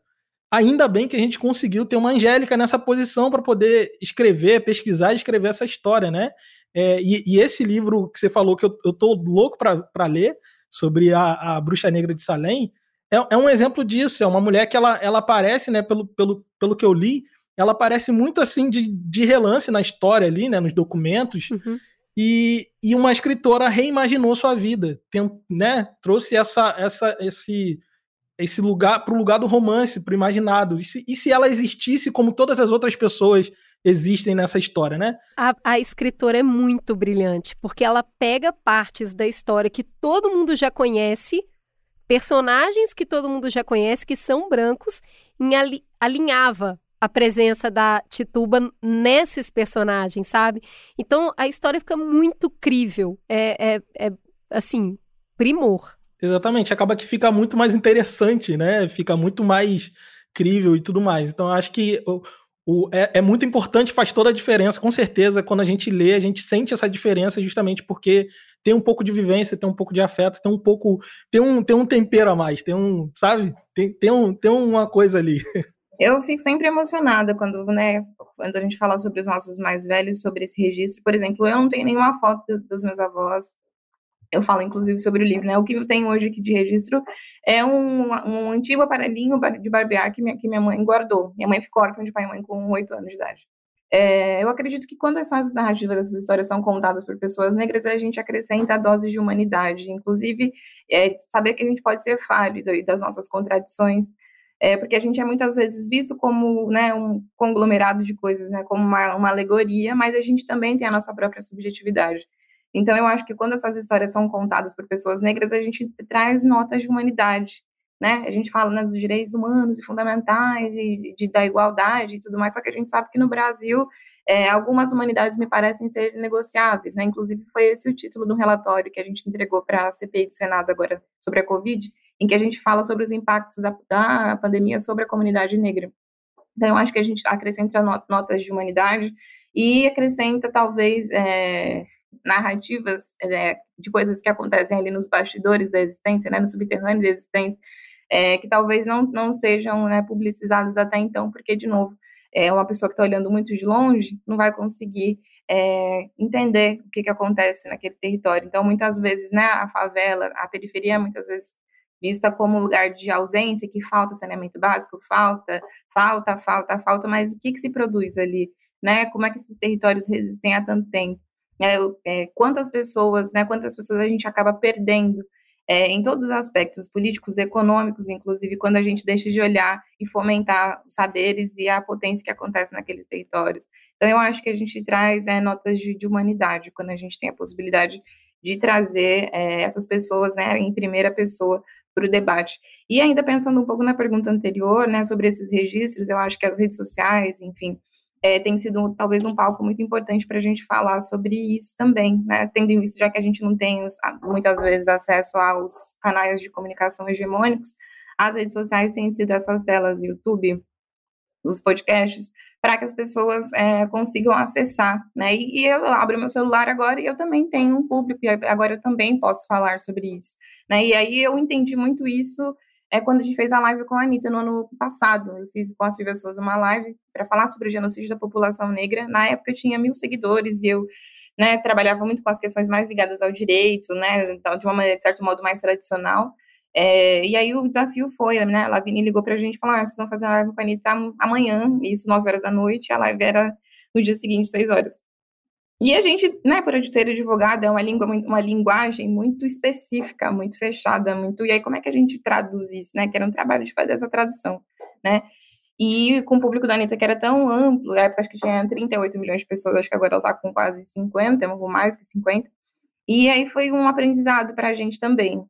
Ainda bem que a gente conseguiu ter uma Angélica nessa posição para poder escrever, pesquisar e escrever essa história, né? É, e, e, esse livro que você falou que eu, eu tô louco para ler, sobre a, a Bruxa Negra de Salem, é, é, um exemplo disso. É uma mulher que ela, ela aparece, né, pelo, pelo, pelo que eu li, ela aparece muito assim de, de relance na história ali, né, nos documentos. Uhum. E, e uma escritora reimaginou sua vida, tem, né, trouxe essa, essa, esse, esse lugar para o lugar do romance, para o imaginado. E se, e se ela existisse como todas as outras pessoas existem nessa história, né? A, a, escritora é muito brilhante, porque ela pega partes da história que todo mundo já conhece, personagens que todo mundo já conhece, que são brancos, e ali, alinhava a presença da Tituba nesses personagens, sabe? Então a história fica muito crível. É, é, é assim, primor. Exatamente, acaba que fica muito mais interessante, né? Fica muito mais crível e tudo mais. Então acho que o, é, é, muito importante, faz toda a diferença, com certeza, quando a gente lê, a gente sente essa diferença justamente porque tem um pouco de vivência, tem um pouco de afeto, tem um pouco, tem um, tem um tempero a mais, tem um, sabe, tem, tem, um, tem uma coisa ali. Eu fico sempre emocionada quando, né, quando a gente fala sobre os nossos mais velhos, sobre esse registro. Por exemplo, eu não tenho nenhuma foto dos meus avós, eu falo inclusive sobre o livro, né? O que eu tenho hoje aqui de registro é um, um antigo aparelhinho de barbear que minha, que minha mãe guardou. Minha mãe ficou órfã de pai e mãe com oito anos de idade. É, eu acredito que quando essas narrativas, essas histórias são contadas por pessoas negras, a gente acrescenta doses de humanidade, inclusive é, saber que a gente pode ser falho das nossas contradições, é, porque a gente é muitas vezes visto como né, um conglomerado de coisas, né, como uma, uma alegoria, mas a gente também tem a nossa própria subjetividade. Então, eu acho que quando essas histórias são contadas por pessoas negras, a gente traz notas de humanidade, né? A gente fala né, dos direitos humanos e fundamentais e de, da igualdade e tudo mais, só que a gente sabe que no Brasil é, algumas humanidades me parecem ser negociáveis, né? Inclusive foi esse o título do relatório que a gente entregou para a CPI do Senado agora sobre a Covid, em que a gente fala sobre os impactos da, da pandemia sobre a comunidade negra. Então, eu acho que a gente acrescenta notas de humanidade e acrescenta, talvez, é, narrativas é, de coisas que acontecem ali nos bastidores da existência, né, no subterrâneo da existência, é, que talvez não, não sejam né, publicizadas até então, porque, de novo, é uma pessoa que está olhando muito de longe não vai conseguir é, entender o que, que acontece naquele território. Então, muitas vezes, né, a favela, a periferia, muitas vezes vista como lugar de ausência, que falta saneamento básico, falta, falta, falta, falta, mas o que, que se produz ali? né? Como é que esses territórios resistem há tanto tempo? É, é, quantas pessoas, né? Quantas pessoas a gente acaba perdendo é, em todos os aspectos políticos, econômicos, inclusive quando a gente deixa de olhar e fomentar os saberes e a potência que acontece naqueles territórios. Então, eu acho que a gente traz é, notas de, de, humanidade quando a gente tem a possibilidade de trazer é, essas pessoas né, em primeira pessoa para o debate. E ainda pensando um pouco na pergunta anterior, né, sobre esses registros, eu acho que as redes sociais, enfim, é, tem sido talvez um palco muito importante para a gente falar sobre isso também, né? Tendo em vista já que a gente não tem muitas vezes acesso aos canais de comunicação hegemônicos, as redes sociais têm sido essas telas YouTube, os podcasts, para que as pessoas é, consigam acessar, né? E, e, eu abro meu celular agora e eu também tenho um público e agora eu também posso falar sobre isso, né? E aí eu entendi muito isso é quando a gente fez a live com a Anitta no ano passado. Eu fiz com a Silvia Souza uma live para falar sobre o genocídio da população negra. Na época eu tinha mil seguidores e eu né, trabalhava muito com as questões mais ligadas ao direito, né, então, de uma maneira, de certo modo, mais tradicional. É, e aí o desafio foi, né, a Lavini ligou para a gente e falou, ah, vocês vão fazer uma live com a Anitta amanhã, isso 9 horas da noite, a live era no dia seguinte, 6 horas. E a gente, né, por ser advogada, é uma língua, uma linguagem muito específica, muito fechada, muito. E aí, como é que a gente traduz isso, né? Que era um trabalho de fazer essa tradução, né? E com o público da Anitta, que era tão amplo, na época acho que tinha 38 milhões de pessoas, acho que agora ela está com quase 50, ou mais que 50. E aí foi um aprendizado para a gente também.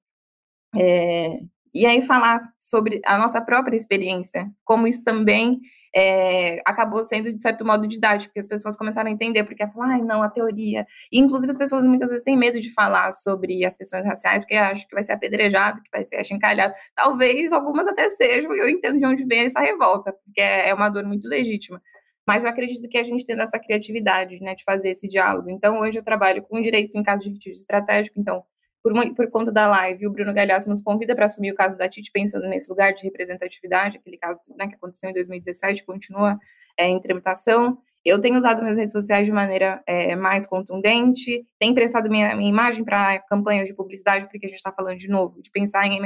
É, e aí falar sobre a nossa própria experiência, como isso também é, acabou sendo, de certo modo, didático, porque as pessoas começaram a entender, porque falam, ai, não, a teoria. E, inclusive, as pessoas muitas vezes têm medo de falar sobre as questões raciais, porque acham que vai ser apedrejado, que vai ser achincalhado. Talvez algumas até sejam, e eu entendo de onde vem essa revolta, porque é, é uma dor muito legítima. Mas eu acredito que a gente tem essa criatividade, né, de fazer esse diálogo. Então, hoje eu trabalho com direito em caso de litígio estratégico, então por, por conta da live, o Bruno Galhaço nos convida para assumir o caso da Tite, pensando nesse lugar de representatividade, aquele caso né, que aconteceu em 2017, continua é, em tramitação. Eu tenho usado minhas redes sociais de maneira é, mais contundente, tenho prestado minha, minha imagem para campanhas de publicidade, porque a gente está falando de novo, de pensar em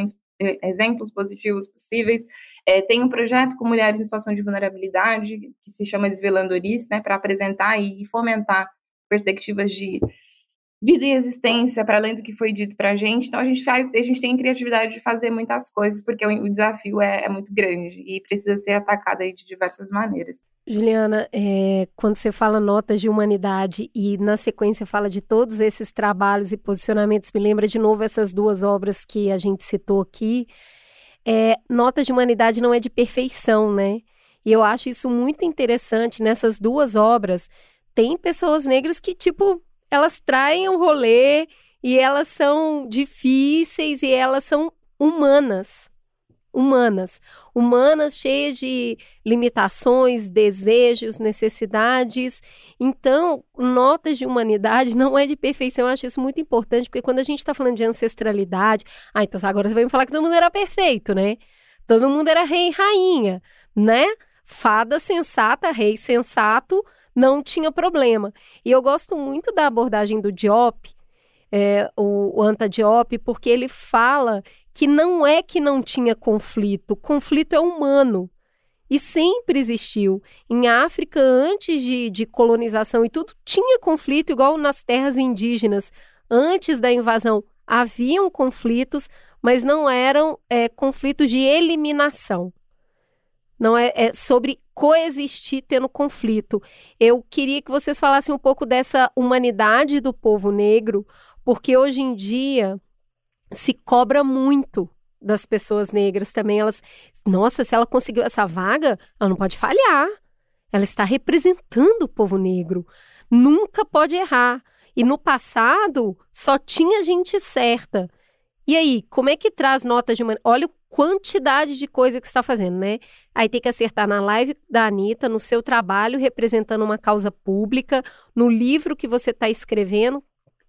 exemplos positivos possíveis. É, um projeto com mulheres em situação de vulnerabilidade, que se chama Desvelando Oris, né, para apresentar e fomentar perspectivas de vida e existência para além do que foi dito para a gente. Então a gente faz, a gente tem criatividade de fazer muitas coisas porque o, o desafio é, é, muito grande e precisa ser atacado de diversas maneiras. Juliana, é, quando você fala notas de humanidade e na sequência fala de todos esses trabalhos e posicionamentos, me lembra de novo essas duas obras que a gente citou aqui. É, notas de humanidade não é de perfeição, né? E eu acho isso muito interessante nessas duas obras. Tem pessoas negras que, tipo, elas traem um rolê e elas são difíceis e elas são humanas. Humanas. Humanas, cheias de limitações, desejos, necessidades. Então, notas de humanidade não é de perfeição. Eu acho isso muito importante, porque quando a gente está falando de ancestralidade. Ah, então agora você vai me falar que todo mundo era perfeito, né? Todo mundo era rei e rainha, né? Fada sensata, rei sensato, não tinha problema. E eu gosto muito da abordagem do Diop, é, o, o Anta Diop, porque ele fala que não é que não tinha conflito, conflito é humano. E sempre existiu. Em África, antes de, de colonização e tudo, tinha conflito, igual nas terras indígenas. Antes da invasão, haviam conflitos, mas não eram é, conflitos de eliminação. Não é, é sobre coexistir tendo conflito. Eu queria que vocês falassem um pouco dessa humanidade do povo negro, porque hoje em dia se cobra muito das pessoas negras também. Elas, nossa, se ela conseguiu essa vaga, ela não pode falhar. Ela está representando o povo negro. Nunca pode errar. E no passado só tinha gente certa. E aí, como é que traz notas de uma. Olha quantidade de coisa que está fazendo, né? Aí tem que acertar na live da Anitta, no seu trabalho representando uma causa pública, no livro que você está escrevendo.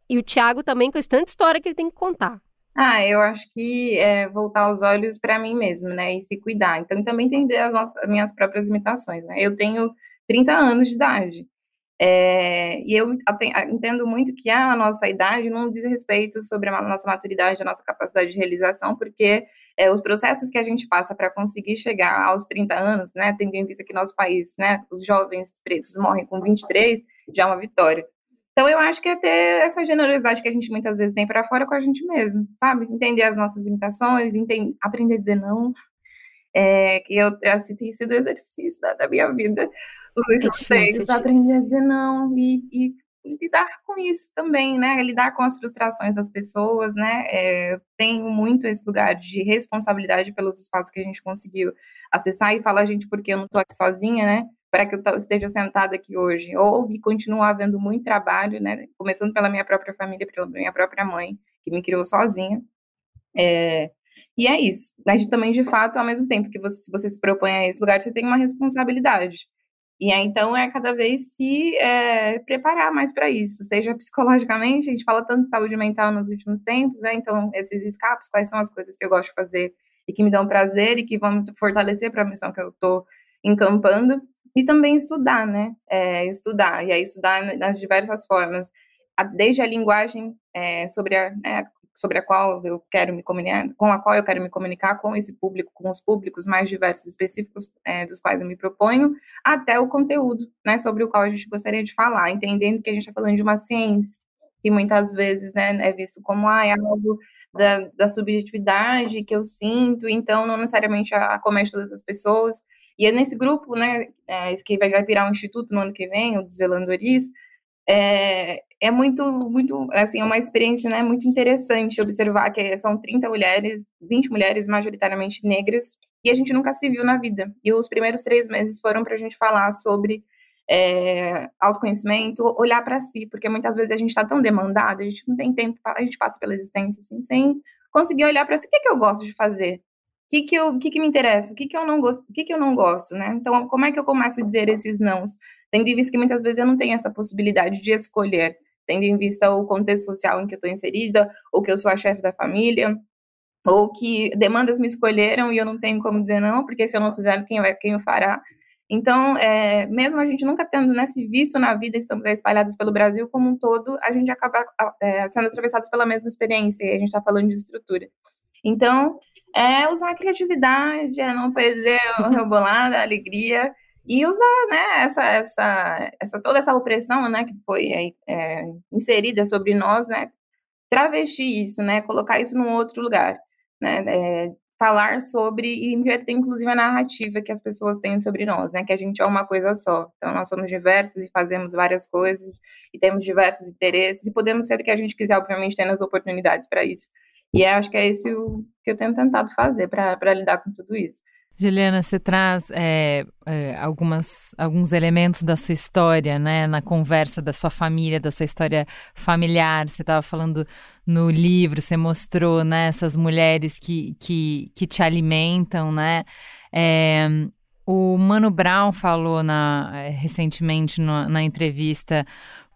E o Tiago também com tanta história que ele tem que contar. Ah, eu acho que é voltar os olhos para mim mesmo, né? E se cuidar. Então, também entender as, nossas, as minhas próprias limitações, né? Eu tenho 30 anos de idade. É, e eu entendo muito que a nossa idade não diz respeito sobre a nossa maturidade, a nossa capacidade de realização, porque é, os processos que a gente passa para conseguir chegar aos 30 anos, né, tendo em vista que nosso país, né, os jovens pretos morrem com 23, já é uma vitória. Então, eu acho que é ter essa generosidade que a gente muitas vezes tem para fora com a gente mesmo, sabe? Entender as nossas limitações, entender, aprender a dizer não, é, que eu, assim, tem sido o exercício da, da minha vida é difícil, é aprender a dizer não e, e, lidar com isso também, né? Lidar com as frustrações das pessoas, né? É, eu tenho muito esse lugar de responsabilidade pelos espaços que a gente conseguiu acessar e falar, gente, porque eu não estou aqui sozinha, né? Para que eu esteja sentada aqui hoje. Houve continuar havendo muito trabalho, né? Começando pela minha própria família, pela minha própria mãe, que me criou sozinha. É, e é isso. Mas também, de fato, ao mesmo tempo que você, você se propõe a esse lugar, você tem uma responsabilidade. E aí, então, é cada vez se é, preparar mais para isso, seja psicologicamente, a gente fala tanto de saúde mental nos últimos tempos, né? Então, esses escapes, quais são as coisas que eu gosto de fazer e que me dão prazer e que vão me fortalecer para a missão que eu estou encampando. E também estudar, né? É, estudar, e aí estudar nas diversas formas, desde a linguagem é, sobre a, né, sobre a qual eu quero me comunicar, com a qual eu quero me comunicar com esse público, com os públicos mais diversos e específicos é, dos quais eu me proponho, até o conteúdo, né, sobre o qual a gente gostaria de falar, entendendo que a gente está falando de uma ciência que muitas vezes, né, é visto como ah, é algo da, da subjetividade que eu sinto, então não necessariamente acomete todas as pessoas. E é nesse grupo, né, é, que vai virar um instituto no ano que vem, o Desvelando Oris, é, é muito, muito, assim, é uma experiência, né, muito interessante observar que são 30 mulheres, 20 mulheres majoritariamente negras, e a gente nunca se viu na vida. E os primeiros três meses foram para a gente falar sobre é, autoconhecimento, olhar para si, porque muitas vezes a gente está tão demandada, a gente não tem tempo, a gente passa pela existência, assim, sem conseguir olhar para si, o que, é que eu gosto de fazer? O que, que, eu, que, que me interessa? O que, que eu não gosto? O que, que eu não gosto, né? Então, como é que eu começo a dizer esses nãos? Tendo em vista que muitas vezes eu não tenho essa possibilidade de escolher, tendo em vista o contexto social em que eu estou inserida, ou que eu sou a chefe da família, ou que demandas me escolheram e eu não tenho como dizer não, porque se eu não fizer, quem, vai, quem o fará? Então, é, mesmo a gente nunca tendo né, se visto na vida, estamos espalhados pelo Brasil como um todo, a gente acaba é, sendo atravessados pela mesma experiência, e a gente está falando de estrutura. Então, é usar a criatividade, é não perder o rebolado, a alegria, e usar, né, essa, essa, essa, toda essa opressão, né, que foi é, inserida sobre nós, né, travestir isso, né, colocar isso num outro lugar, né, é, falar sobre e inverter, inclusive, a narrativa que as pessoas têm sobre nós, né, que a gente é uma coisa só. Então, nós somos diversos e fazemos várias coisas e temos diversos interesses e podemos ser o que a gente quiser, obviamente, tendo as oportunidades para isso. E acho que é esse o que eu tenho tentado fazer para lidar com tudo isso. Juliana, você traz é, é, algumas, alguns elementos da sua história, né, na conversa da sua família, da sua história familiar. Você estava falando no livro, você mostrou, né, essas mulheres que, que, que te alimentam, né. É, o Mano Brown falou na, é, recentemente no, na entrevista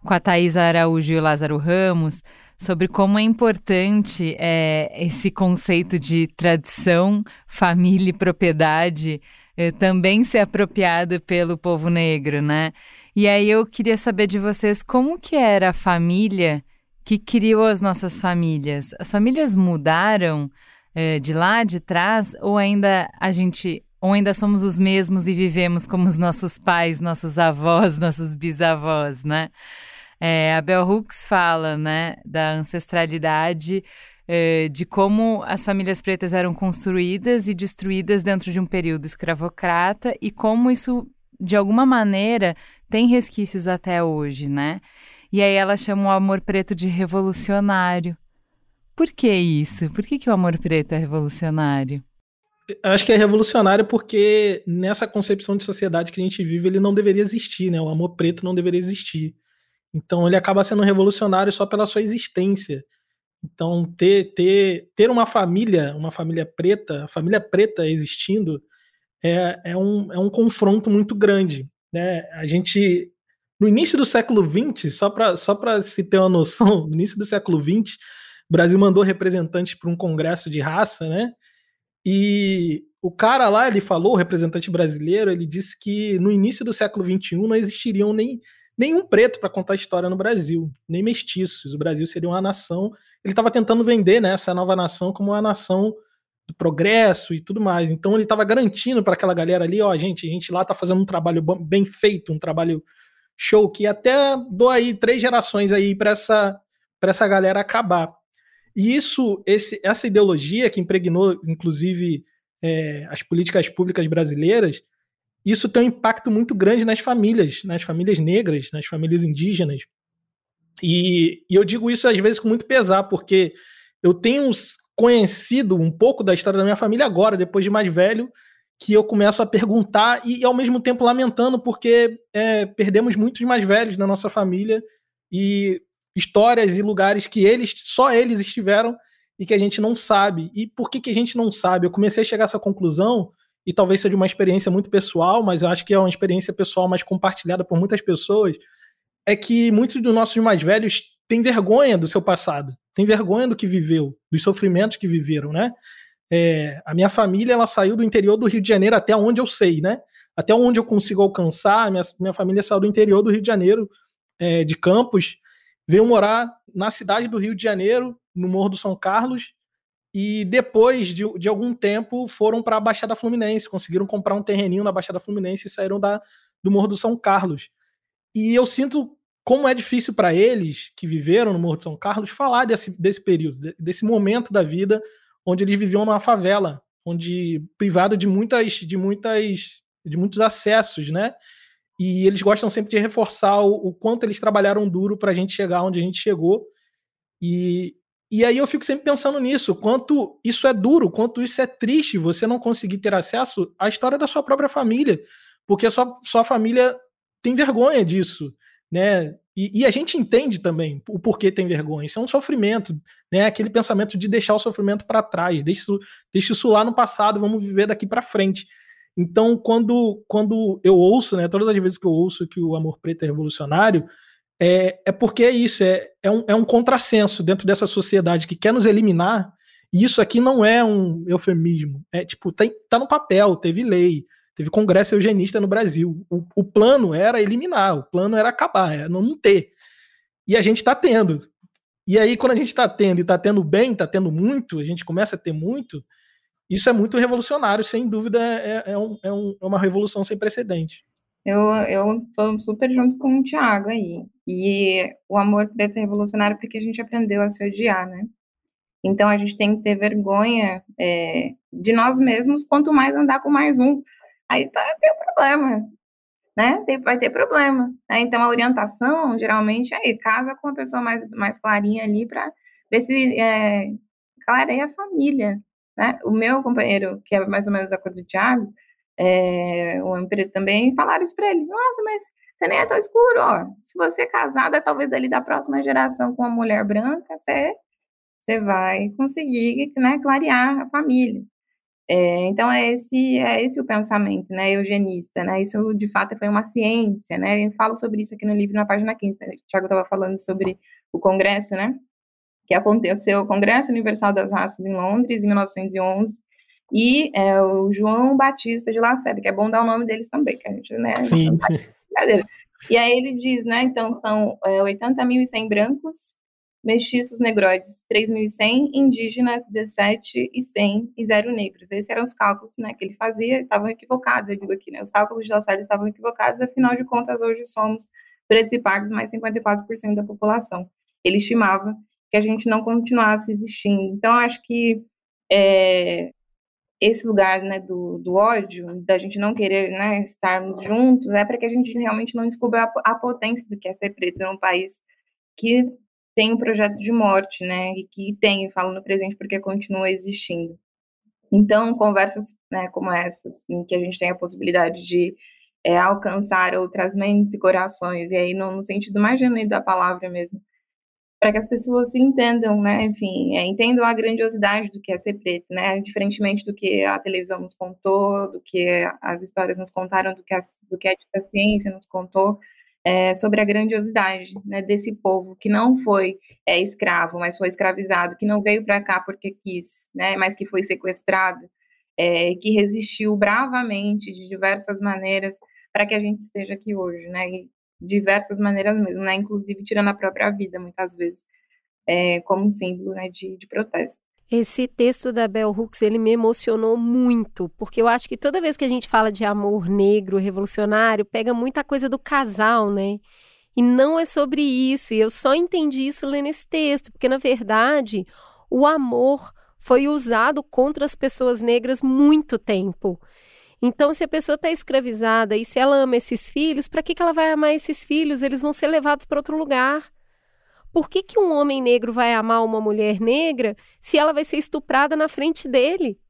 com a Thaisa Araújo e o Lázaro Ramos sobre como é importante é, esse conceito de tradição, família e propriedade é, também ser apropriado pelo povo negro, né? E aí eu queria saber de vocês como que era a família que criou as nossas famílias. As famílias mudaram é, de lá, de trás, ou ainda a gente ou ainda somos os mesmos e vivemos como os nossos pais, nossos avós, nossos bisavós, né? É, a Bell Hooks fala, né, da ancestralidade, é, de como as famílias pretas eram construídas e destruídas dentro de um período escravocrata e como isso, de alguma maneira, tem resquícios até hoje, né? E aí ela chama o amor preto de revolucionário. Por que isso? Por que, que o amor preto é revolucionário? Acho que é revolucionário porque nessa concepção de sociedade que a gente vive, ele não deveria existir, né? O amor preto não deveria existir. Então ele acaba sendo revolucionário só pela sua existência. Então ter, ter, ter uma família, uma família preta, a família preta existindo, é, é, um, é um confronto muito grande. Né? A gente, no início do século XX, só para só se ter uma noção, no início do século XX, o Brasil mandou representantes para um congresso de raça, né? E o cara lá, ele falou, o representante brasileiro, ele disse que no início do século XXI não existiriam nem nenhum preto para contar história no Brasil, nem mestiços. O Brasil seria uma nação. Ele estava tentando vender né, essa nova nação como uma nação do progresso e tudo mais. Então ele estava garantindo para aquela galera ali, ó, gente, a gente lá está fazendo um trabalho bem feito, um trabalho show que até dou aí três gerações aí para essa para essa galera acabar. E isso, esse, essa ideologia que impregnou, inclusive, é, as políticas públicas brasileiras, isso tem um impacto muito grande nas famílias, nas famílias negras, nas famílias indígenas. E, e eu digo isso às vezes com muito pesar, porque eu tenho conhecido um pouco da história da minha família agora, depois de mais velho, que eu começo a perguntar e ao mesmo tempo lamentando, porque é, perdemos muitos mais velhos na nossa família e histórias e lugares que eles, só eles estiveram e que a gente não sabe. E por que, que a gente não sabe? Eu comecei a chegar a essa conclusão e talvez seja uma experiência muito pessoal, mas eu acho que é uma experiência pessoal mais compartilhada por muitas pessoas, é que muitos dos nossos mais velhos têm vergonha do seu passado, têm vergonha do que viveu, dos sofrimentos que viveram, né? É, a minha família ela saiu do interior do Rio de Janeiro até onde eu sei, né? Até onde eu consigo alcançar, minha, minha família saiu do interior do Rio de Janeiro, é, de Campos, veio morar na cidade do Rio de Janeiro, no Morro do São Carlos, e depois de, de algum tempo foram para a Baixada Fluminense, conseguiram comprar um terreninho na Baixada Fluminense e saíram da, do Morro do São Carlos. E eu sinto como é difícil para eles que viveram no Morro do São Carlos falar desse, desse período, desse momento da vida onde eles viviam numa favela, onde privado de muitas, de muitas, de muitos acessos, né? E eles gostam sempre de reforçar o, o quanto eles trabalharam duro para a gente chegar onde a gente chegou. E, e aí eu fico sempre pensando nisso, quanto isso é duro, quanto isso é triste você não conseguir ter acesso à história da sua própria família, porque a sua, sua família tem vergonha disso, né? E, e, a gente entende também o porquê tem vergonha. Isso é um sofrimento, né? Aquele pensamento de deixar o sofrimento para trás, deixa isso, deixa isso lá no passado, vamos viver daqui para frente. Então, quando, quando eu ouço, né, todas as vezes que eu ouço que o amor preto é revolucionário, é, é porque é isso, é, é, um, é um contrassenso dentro dessa sociedade que quer nos eliminar, e isso aqui não é um eufemismo, é tipo, tem, tá no papel, teve lei, teve congresso eugenista no Brasil, o, o plano era eliminar, o plano era acabar, era não ter, e a gente está tendo, e aí quando a gente está tendo, e está tendo bem, está tendo muito, a gente começa a ter muito, isso é muito revolucionário, sem dúvida é, é, um, é, um, é uma revolução sem precedente. Eu, tô super junto com o Thiago aí. E o amor preto é revolucionário porque a gente aprendeu a se odiar, né? Então a gente tem que ter vergonha é, de nós mesmos, quanto mais andar com mais um. Aí tá, tem um problema, né? Tem, vai ter problema. Né? Então a orientação, geralmente, aí casa com uma pessoa mais, mais clarinha ali para ver se é, clareia a família. Né? O meu companheiro, que é mais ou menos da cor do Thiago, é, o emprego também, falaram isso para ele. Nossa, mas você nem é tão escuro, ó. Se você é casada, talvez ali da próxima geração com uma mulher branca, você, você vai conseguir né, clarear a família. É, então é esse é esse o pensamento, né, eugenista, né? Isso de fato foi uma ciência, né? Eu falo sobre isso aqui no livro na página 15. Né? O Thiago estava falando sobre o congresso, né? Que aconteceu o Congresso Universal das Raças em Londres em 1911 e é, o João Batista de Lacerda, que é bom dar o nome deles também, que a gente, né? Sim. E aí ele diz, né, então são é, 80.100 brancos, mestiços negroides 3.100, indígenas 17 e 100 e zero negros. Esses eram os cálculos, né, que ele fazia, estavam equivocados, eu digo aqui, né, os cálculos de Lacerda estavam equivocados, afinal de contas hoje somos pretos e pardos mais 54% da população. Ele estimava que a gente não continuasse existindo. Então acho que é, esse lugar né, do, do ódio, da gente não querer né, estarmos juntos, é para que a gente realmente não descubra a, a, potência do que é ser preto num país que tem um projeto de morte, né, e que tem, falo no presente porque continua existindo. Então, conversas né, como essas, em que a gente tem a possibilidade de é, alcançar outras mentes e corações, e aí no, no sentido mais genuíno da palavra mesmo, para que as pessoas entendam, né, enfim, é, entendam a grandiosidade do que é ser preto, né, diferentemente do que a televisão nos contou, do que as histórias nos contaram, do que, as, do que a ciência nos contou, é, sobre a grandiosidade né, desse povo que não foi é, escravo, mas foi escravizado, que não veio para cá porque quis, né, mas que foi sequestrado, é, que resistiu bravamente de diversas maneiras para que a gente esteja aqui hoje, né, e diversas maneiras mesmo, né? Inclusive tirando a própria vida, muitas vezes, é, como símbolo né, de, de protesto. Esse texto da Bell Hooks, ele me emocionou muito, porque eu acho que toda vez que a gente fala de amor negro, revolucionário, pega muita coisa do casal, né? E não é sobre isso, e eu só entendi isso lendo esse texto, porque na verdade, o amor foi usado contra as pessoas negras muito tempo. Então, se a pessoa está escravizada e se ela ama esses filhos, para que, que ela vai amar esses filhos? Eles vão ser levados para outro lugar. Por que, que um homem negro vai amar uma mulher negra se ela vai ser estuprada na frente dele?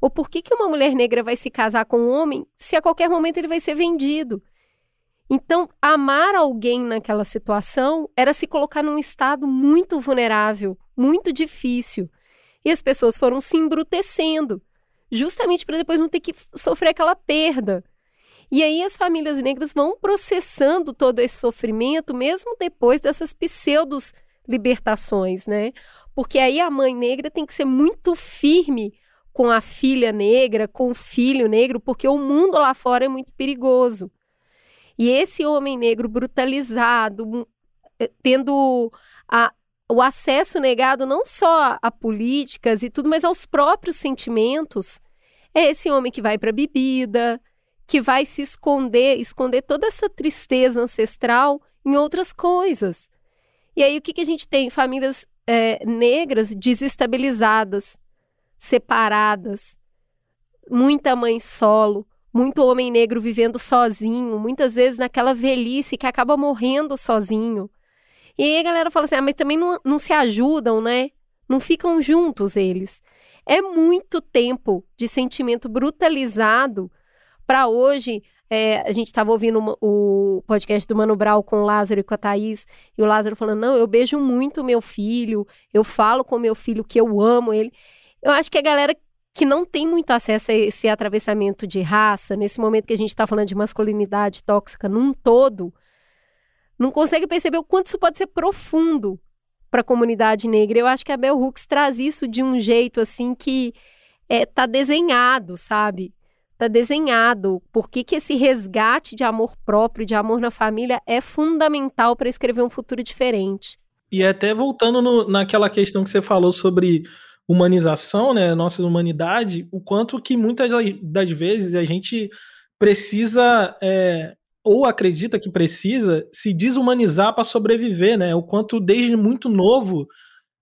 Ou por que, que uma mulher negra vai se casar com um homem se a qualquer momento ele vai ser vendido? Então, amar alguém naquela situação era se colocar num estado muito vulnerável, muito difícil. E as pessoas foram se embrutecendo justamente para depois não ter que sofrer aquela perda. E aí as famílias negras vão processando todo esse sofrimento, mesmo depois dessas pseudos libertações, né? Porque aí a mãe negra tem que ser muito firme com a filha negra, com o filho negro, porque o mundo lá fora é muito perigoso. E esse homem negro brutalizado, eh, tendo a, o acesso negado não só a políticas e tudo, mas aos próprios sentimentos. É esse homem que vai para a bebida, que vai se esconder, esconder toda essa tristeza ancestral em outras coisas. E aí o que, que a gente tem? Famílias é, negras desestabilizadas, separadas, muita mãe solo, muito homem negro vivendo sozinho, muitas vezes naquela velhice que acaba morrendo sozinho. E aí a galera fala assim: ah, mas também não, não se ajudam, né? Não ficam juntos eles. É muito tempo de sentimento brutalizado para hoje. É, a gente estava ouvindo o podcast do Mano Brau com o Lázaro e com a Thaís, e o Lázaro falando: não, eu beijo muito meu filho, eu falo com meu filho que eu amo ele. Eu acho que a galera que não tem muito acesso a esse atravessamento de raça, nesse momento que a gente está falando de masculinidade tóxica num todo, não consegue perceber o quanto isso pode ser profundo para a comunidade negra. Eu acho que a Bell Hooks traz isso de um jeito assim que é, tá desenhado, sabe? Tá desenhado. Por que, que esse resgate de amor próprio, de amor na família, é fundamental para escrever um futuro diferente. E até voltando no, naquela questão que você falou sobre humanização, né, nossa humanidade, o quanto que muitas das vezes a gente precisa é, ou acredita que precisa se desumanizar para sobreviver, né? O quanto desde muito novo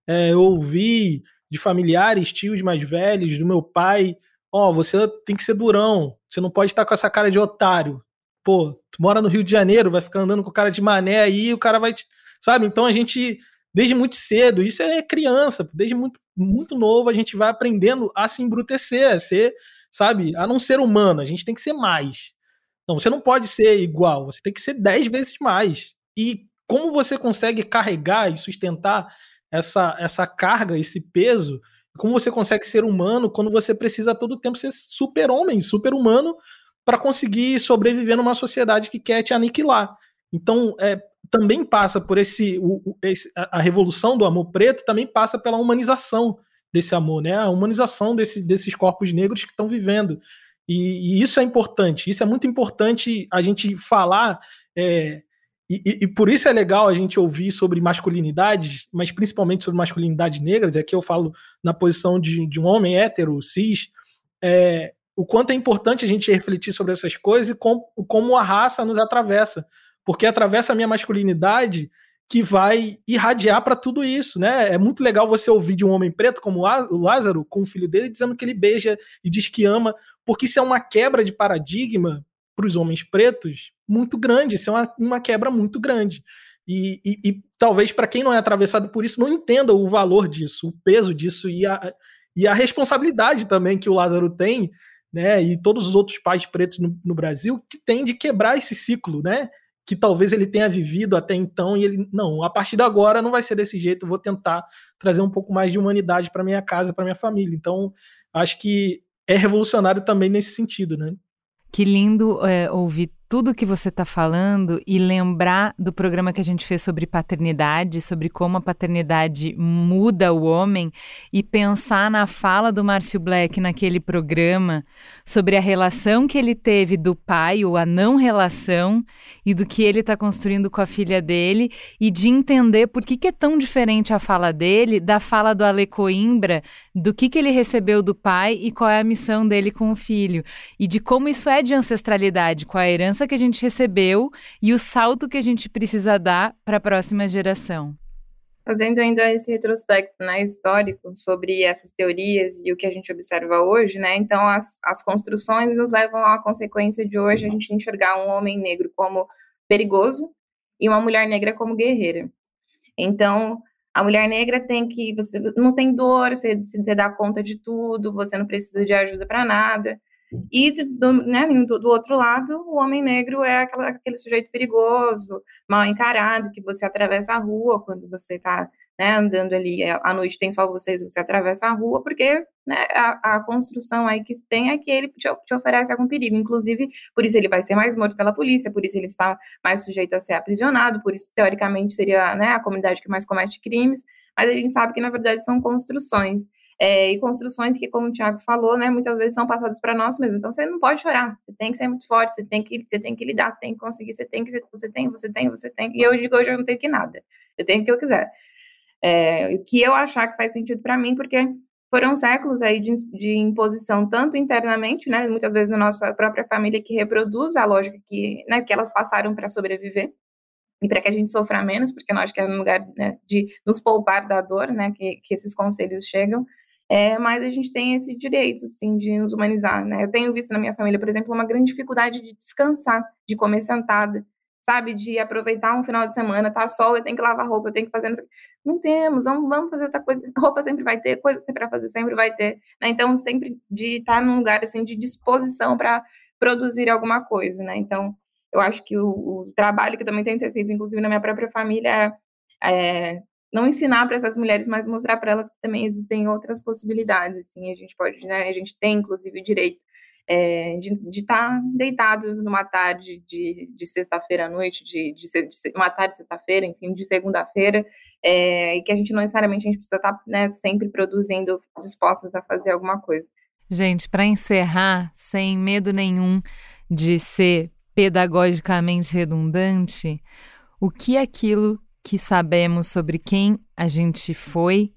é, eu ouvi de familiares, tios mais velhos, do meu pai, ó, oh, você tem que ser durão, você não pode estar com essa cara de otário. Pô, tu mora no Rio de Janeiro, vai ficar andando com cara de mané aí, o cara vai te... Sabe? Então a gente, desde muito cedo, isso é criança, desde muito, muito novo a gente vai aprendendo a se embrutecer, a ser, sabe? A não ser humano, a gente tem que ser mais. Não, você não pode ser igual, você tem que ser dez vezes mais. E como você consegue carregar e sustentar essa, essa carga, esse peso? Como você consegue ser humano quando você precisa todo tempo ser super-homem, super-humano, para conseguir sobreviver numa sociedade que quer te aniquilar? Então, é, também passa por esse, o, esse, a revolução do amor preto também passa pela humanização desse amor, né? A humanização desse, desses corpos negros que estão vivendo. E, e, isso é importante, isso é muito importante a gente falar, é, e, e, por isso é legal a gente ouvir sobre masculinidades, mas principalmente sobre masculinidades negras, aqui eu falo na posição de, de um homem hétero, cis, é, o quanto é importante a gente refletir sobre essas coisas e com, como a raça nos atravessa, porque atravessa a minha masculinidade que vai irradiar para tudo isso, né? É muito legal você ouvir de um homem preto como o Lázaro, com o filho dele, dizendo que ele beija e diz que ama, porque isso é uma quebra de paradigma para os homens pretos muito grande, isso é uma, uma quebra muito grande. E, e, e talvez para quem não é atravessado por isso não entenda o valor disso, o peso disso e a, e a responsabilidade também que o Lázaro tem, né? E todos os outros pais pretos no, no Brasil que tem de quebrar esse ciclo, né? que talvez ele tenha vivido até então e ele não, a partir de agora não vai ser desse jeito, vou tentar trazer um pouco mais de humanidade para minha casa, para minha família. Então, acho que é revolucionário também nesse sentido, né? Que lindo é, ouvir tudo que você está falando e lembrar do programa que a gente fez sobre paternidade, sobre como a paternidade muda o homem, e pensar na fala do Márcio Black naquele programa sobre a relação que ele teve do pai, ou a não relação, e do que ele está construindo com a filha dele, e de entender por que, que é tão diferente a fala dele da fala do Ale Coimbra, do que, que ele recebeu do pai e qual é a missão dele com o filho, e de como isso é de ancestralidade, com a herança herança que a gente recebeu e o salto que a gente precisa dar para a próxima geração. Fazendo ainda esse retrospecto né, histórico sobre essas teorias e o que a gente observa hoje, né, então as, as construções nos levam à consequência de hoje a gente enxergar um homem negro como perigoso e uma mulher negra como guerreira. Então, a mulher negra tem que, você não tem dor, você, você dá conta de tudo, você não precisa de ajuda para nada. E do, né, do, do, outro lado, o homem negro é aquela, aquele sujeito perigoso, mal encarado, que você atravessa a rua quando você está né, andando ali é, à noite, tem só vocês, você atravessa a rua, porque né, a, a, construção aí que tem é que ele te, te, oferece algum perigo. Inclusive, por isso ele vai ser mais morto pela polícia, por isso ele está mais sujeito a ser aprisionado, por isso, teoricamente, seria né, a comunidade que mais comete crimes, mas a gente sabe que, na verdade, são construções é, e construções que, como o Tiago falou, né, muitas vezes são passadas para nós mesmos. Então você não pode chorar, você tem que ser muito forte, você tem que, você tem que lidar, você tem que conseguir, você tem que, você tem, você tem, você tem. E eu digo hoje eu não tenho que nada, eu tenho o que eu quiser. É, o que eu achar que faz sentido para mim, porque foram séculos aí de, de, imposição, tanto internamente, né, muitas vezes na nossa própria família, que reproduz a lógica que, né, que elas passaram para sobreviver, e para que a gente sofra menos, porque eu acho que é no lugar né, de nos poupar da dor, né, que, que esses conselhos chegam, é, mas a gente tem esse direito, assim, de nos humanizar, né? Eu tenho visto na minha família, por exemplo, uma grande dificuldade de descansar, de comer sentada, sabe? De aproveitar um final de semana, tá sol, eu tenho que lavar roupa, eu tenho que fazer... Não, temos, vamos, vamos fazer outra coisa. Roupa sempre vai ter, coisa sempre para fazer sempre vai ter, né? Então, sempre de estar num lugar, assim, de disposição para produzir alguma coisa, né? Então, eu acho que o, o trabalho que eu também tenho feito, inclusive na minha própria família, é, não ensinar para essas mulheres, mas mostrar para elas que também existem outras possibilidades, assim, a gente pode, né, a gente tem, inclusive, o direito é, de estar tá deitado numa tarde de, de sexta-feira à noite, de, de, de, uma tarde de sexta-feira, enfim, de segunda-feira, é, e que a gente não necessariamente a gente precisa estar tá, né, sempre produzindo, dispostas a fazer alguma coisa. Gente, para encerrar, sem medo nenhum de ser pedagogicamente redundante, o que aquilo que sabemos sobre quem a gente foi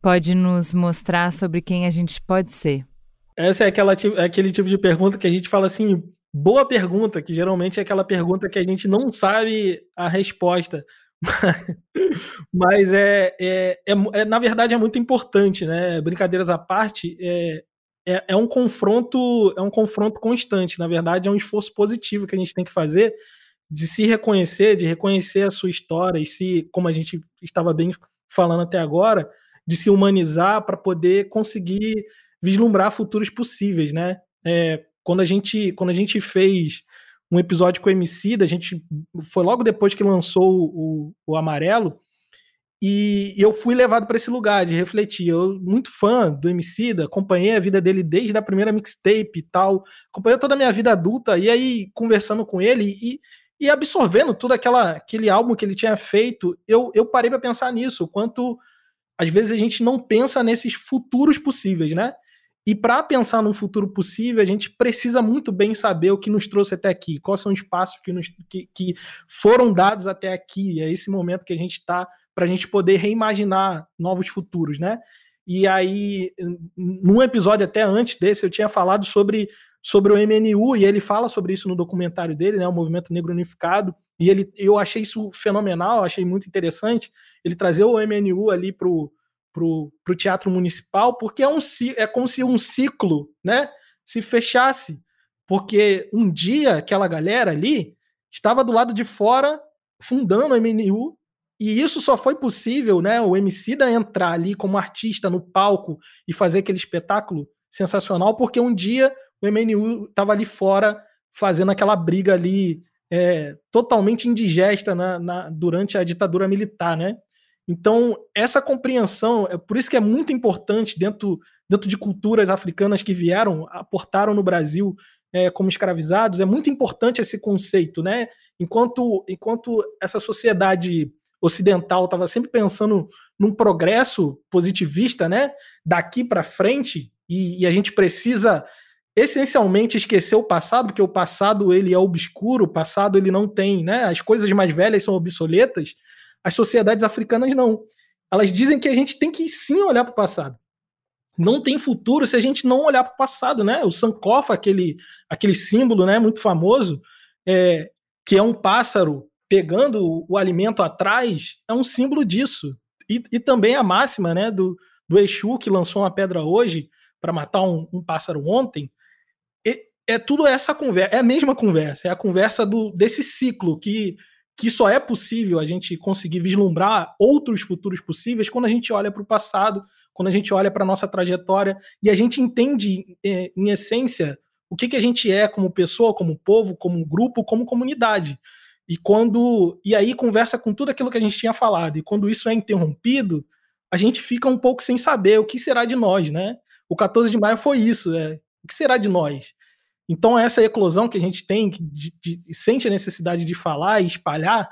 pode nos mostrar sobre quem a gente pode ser? Essa é aquela, é aquele tipo de pergunta que a gente fala assim, boa pergunta, que geralmente é aquela pergunta que a gente não sabe a resposta. Mas é, é, é, é, na verdade é muito importante, né? Brincadeiras à parte, é, é, é, um confronto, é um confronto constante. Na verdade, é um esforço positivo que a gente tem que fazer de se reconhecer, de reconhecer a sua história e se, como a gente estava bem falando até agora, de se humanizar para poder conseguir vislumbrar futuros possíveis, né? É, quando a gente quando a gente fez um episódio com o MC, a gente foi logo depois que lançou o, o Amarelo, e, eu fui levado para esse lugar de refletir. Eu, muito fã do MC, acompanhei a vida dele desde a primeira mixtape e tal, acompanhei toda a minha vida adulta, e aí conversando com ele, e, e absorvendo tudo aquela, aquele álbum que ele tinha feito, eu, eu parei para pensar nisso, o quanto às vezes a gente não pensa nesses futuros possíveis, né? E para pensar num futuro possível, a gente precisa muito bem saber o que nos trouxe até aqui, quais são os passos que, nos, que, que foram dados até aqui, é esse momento que a gente está para a gente poder reimaginar novos futuros, né? E aí, num episódio até antes desse, eu tinha falado sobre sobre o MNU, e ele fala sobre isso no documentário dele, né, o Movimento Negro Unificado, e ele, eu achei isso fenomenal, achei muito interessante, ele trazer o MNU ali para o pro, pro teatro municipal, porque é, um, é como se um ciclo né, se fechasse, porque um dia aquela galera ali estava do lado de fora fundando o MNU, e isso só foi possível, né, o MC da entrar ali como artista no palco e fazer aquele espetáculo sensacional, porque um dia o MNU estava ali fora fazendo aquela briga ali é, totalmente indigesta na, na, durante a ditadura militar, né? Então, essa compreensão, é por isso que é muito importante dentro, dentro de culturas africanas que vieram, aportaram no Brasil é, como escravizados. É muito importante esse conceito, né? Enquanto, enquanto essa sociedade ocidental estava sempre pensando num progresso positivista, né? Daqui para frente, e, e, a gente precisa essencialmente esquecer o passado, porque o passado ele é obscuro, o passado ele não tem, né? As coisas mais velhas são obsoletas. As sociedades africanas não. Elas dizem que a gente tem que sim olhar para o passado. Não tem futuro se a gente não olhar para o passado, né? O Sankofa, aquele, aquele símbolo, né, muito famoso, é, que é um pássaro pegando o alimento atrás, é um símbolo disso. E, e também a máxima, né, do, do Exu que lançou uma pedra hoje para matar um, um pássaro ontem, é tudo essa conversa, é a mesma conversa, é a conversa do, desse ciclo que, que só é possível a gente conseguir vislumbrar outros futuros possíveis quando a gente olha para o passado, quando a gente olha para a nossa trajetória e a gente entende, é, em essência, o que, que a gente é como pessoa, como povo, como grupo, como comunidade. E quando e aí conversa com tudo aquilo que a gente tinha falado. E quando isso é interrompido, a gente fica um pouco sem saber o que será de nós, né? O 14 de maio foi isso, é, o que será de nós? Então, essa eclosão que a gente tem, de, de, sente a necessidade de falar e espalhar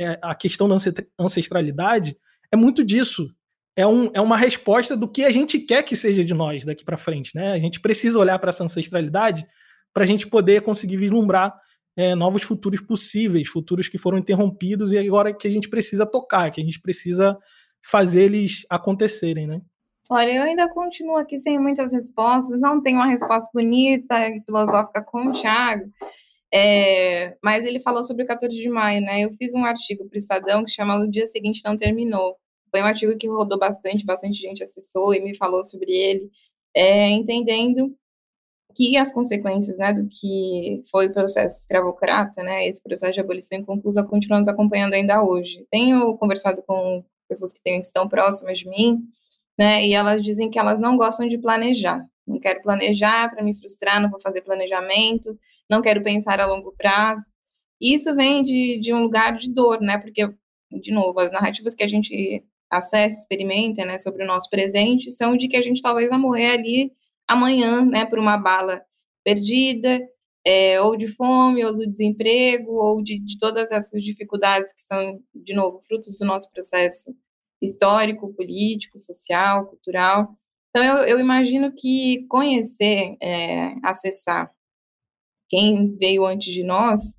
é, a questão da ancestralidade, é muito disso. É, um, é uma resposta do que a gente quer que seja de nós daqui para frente. Né? A gente precisa olhar para essa ancestralidade para a gente poder conseguir vislumbrar é, novos futuros possíveis, futuros que foram interrompidos e agora que a gente precisa tocar, que a gente precisa fazer eles acontecerem. Né? Olha, eu ainda continuo aqui sem muitas respostas, não tenho uma resposta bonita e filosófica com o Thiago, é, mas ele falou sobre o 14 de maio, né? Eu fiz um artigo para o Estadão que chama O Dia Seguinte Não Terminou. Foi um artigo que rodou bastante, bastante gente acessou e me falou sobre ele, é, entendendo que as consequências né, do que foi o processo escravocrata, né, esse processo de abolição inconclusa, continuamos acompanhando ainda hoje. Tenho conversado com pessoas que estão próximas de mim, né? E elas dizem que elas não gostam de planejar. Não quero planejar para me frustrar, não vou fazer planejamento, não quero pensar a longo prazo. Isso vem de, de um lugar de dor, né? Porque, de novo, as narrativas que a gente acessa, experimenta, né, sobre o nosso presente, são de que a gente talvez vai morrer ali amanhã, né, por uma bala perdida, é, ou de fome, ou do desemprego, ou de, de todas essas dificuldades que são, de novo, frutos do nosso processo histórico, político, social, cultural. Então, eu, eu imagino que conhecer, é, acessar quem veio antes de nós,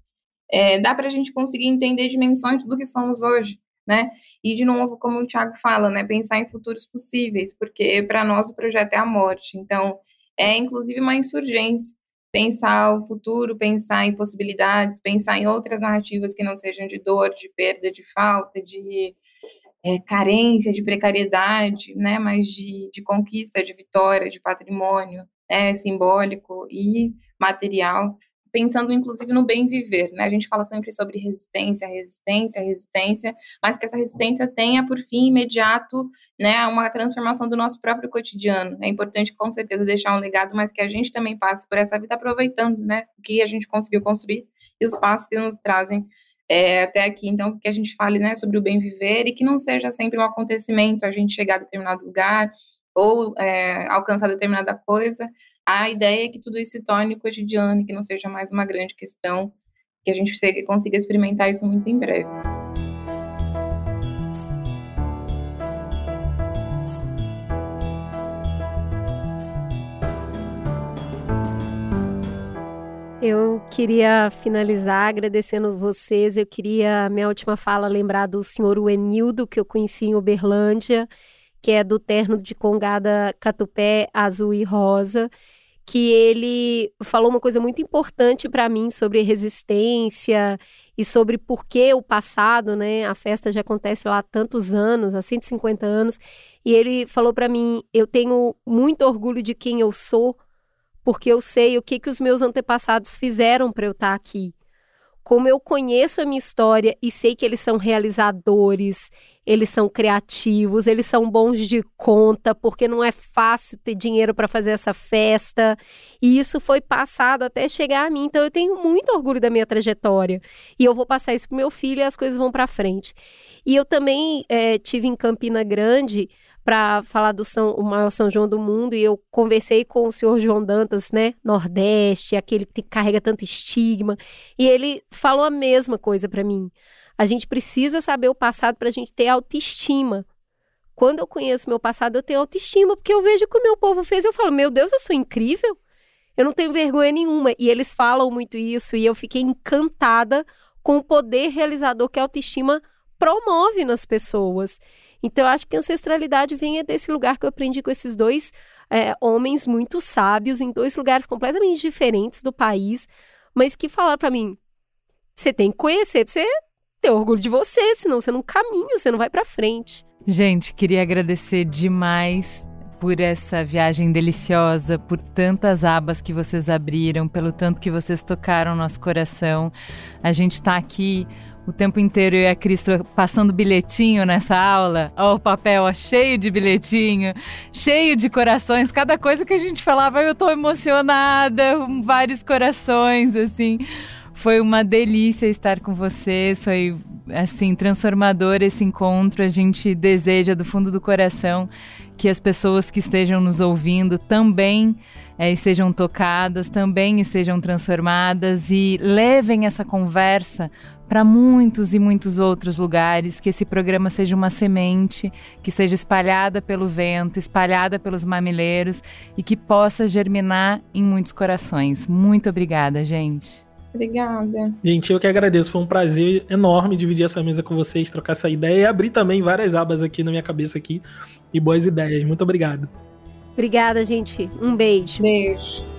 é, dá para a gente conseguir entender dimensões do que somos hoje, né? E, de novo, como o Tiago fala, né, pensar em futuros possíveis, porque para nós o projeto é a morte. Então, é inclusive uma insurgência pensar o futuro, pensar em possibilidades, pensar em outras narrativas que não sejam de dor, de perda, de falta, de é, carência, de precariedade, né, mas de, de conquista, de vitória, de patrimônio é, simbólico e material, pensando inclusive no bem viver, né? A gente fala sempre sobre resistência, resistência, resistência, mas que essa resistência tenha por fim imediato, né, uma transformação do nosso próprio cotidiano. É importante com certeza deixar um legado, mas que a gente também passe por essa vida aproveitando, né, o que a gente conseguiu construir e os passos que nos trazem é, até aqui, então, que a gente fale né, sobre o bem viver e que não seja sempre um acontecimento a gente chegar a determinado lugar ou é, alcançar determinada coisa. A ideia é que tudo isso se torne cotidiano e que não seja mais uma grande questão, que a gente consiga experimentar isso muito em breve. Eu queria finalizar agradecendo vocês. Eu queria, minha última fala, lembrar do senhor Wenildo, que eu conheci em Uberlândia, que é do terno de congada catupé azul e rosa, que ele falou uma coisa muito importante para mim sobre resistência e sobre por que o passado, né? A festa já acontece lá há tantos anos, há 150 anos, e ele falou para mim: "Eu tenho muito orgulho de quem eu sou, porque eu sei o que, que os meus antepassados fizeram para eu estar tá aqui. Como eu conheço a minha história e sei que eles são realizadores, eles são criativos, eles são bons de conta, porque não é fácil ter dinheiro para fazer essa festa. E isso foi passado até chegar a mim. Então eu tenho muito orgulho da minha trajetória. E eu vou passar isso pro meu filho e as coisas vão para frente. E eu também é, tive em Campina Grande para falar do São, o maior São João do mundo e eu conversei com o senhor João Dantas, né, Nordeste, aquele que carrega tanto estigma, e ele falou a mesma coisa para mim. A gente precisa saber o passado para a gente ter autoestima. Quando eu conheço meu passado, eu tenho autoestima, porque eu vejo o que o meu povo fez, eu falo, meu Deus, eu sou incrível. Eu não tenho vergonha nenhuma. E eles falam muito isso, e eu fiquei encantada com o poder realizador que a autoestima promove nas pessoas. Então, eu acho que a ancestralidade vem desse lugar que eu aprendi com esses dois é, homens muito sábios, em dois lugares completamente diferentes do país, mas que falaram para mim: você tem que conhecer pra você ter orgulho de você, senão você não caminha, você não vai para frente. Gente, queria agradecer demais por essa viagem deliciosa, por tantas abas que vocês abriram, pelo tanto que vocês tocaram nosso coração. A gente está aqui o tempo inteiro eu e a Cris passando bilhetinho nessa aula. Ó, o papel ó, cheio de bilhetinho, cheio de corações. Cada coisa que a gente falava, eu tô emocionada, vários corações, assim. Foi uma delícia estar com vocês, foi assim transformador esse encontro. A gente deseja do fundo do coração que as pessoas que estejam nos ouvindo também é, estejam tocadas, também estejam transformadas e levem essa conversa para muitos e muitos outros lugares, que esse programa seja uma semente, que seja espalhada pelo vento, espalhada pelos mamileiros e que possa germinar em muitos corações. Muito obrigada, gente. Obrigada. Gente, eu que agradeço. Foi um prazer enorme dividir essa mesa com vocês, trocar essa ideia e abrir também várias abas aqui na minha cabeça aqui e boas ideias. Muito obrigado. Obrigada, gente. Um beijo. Beijo.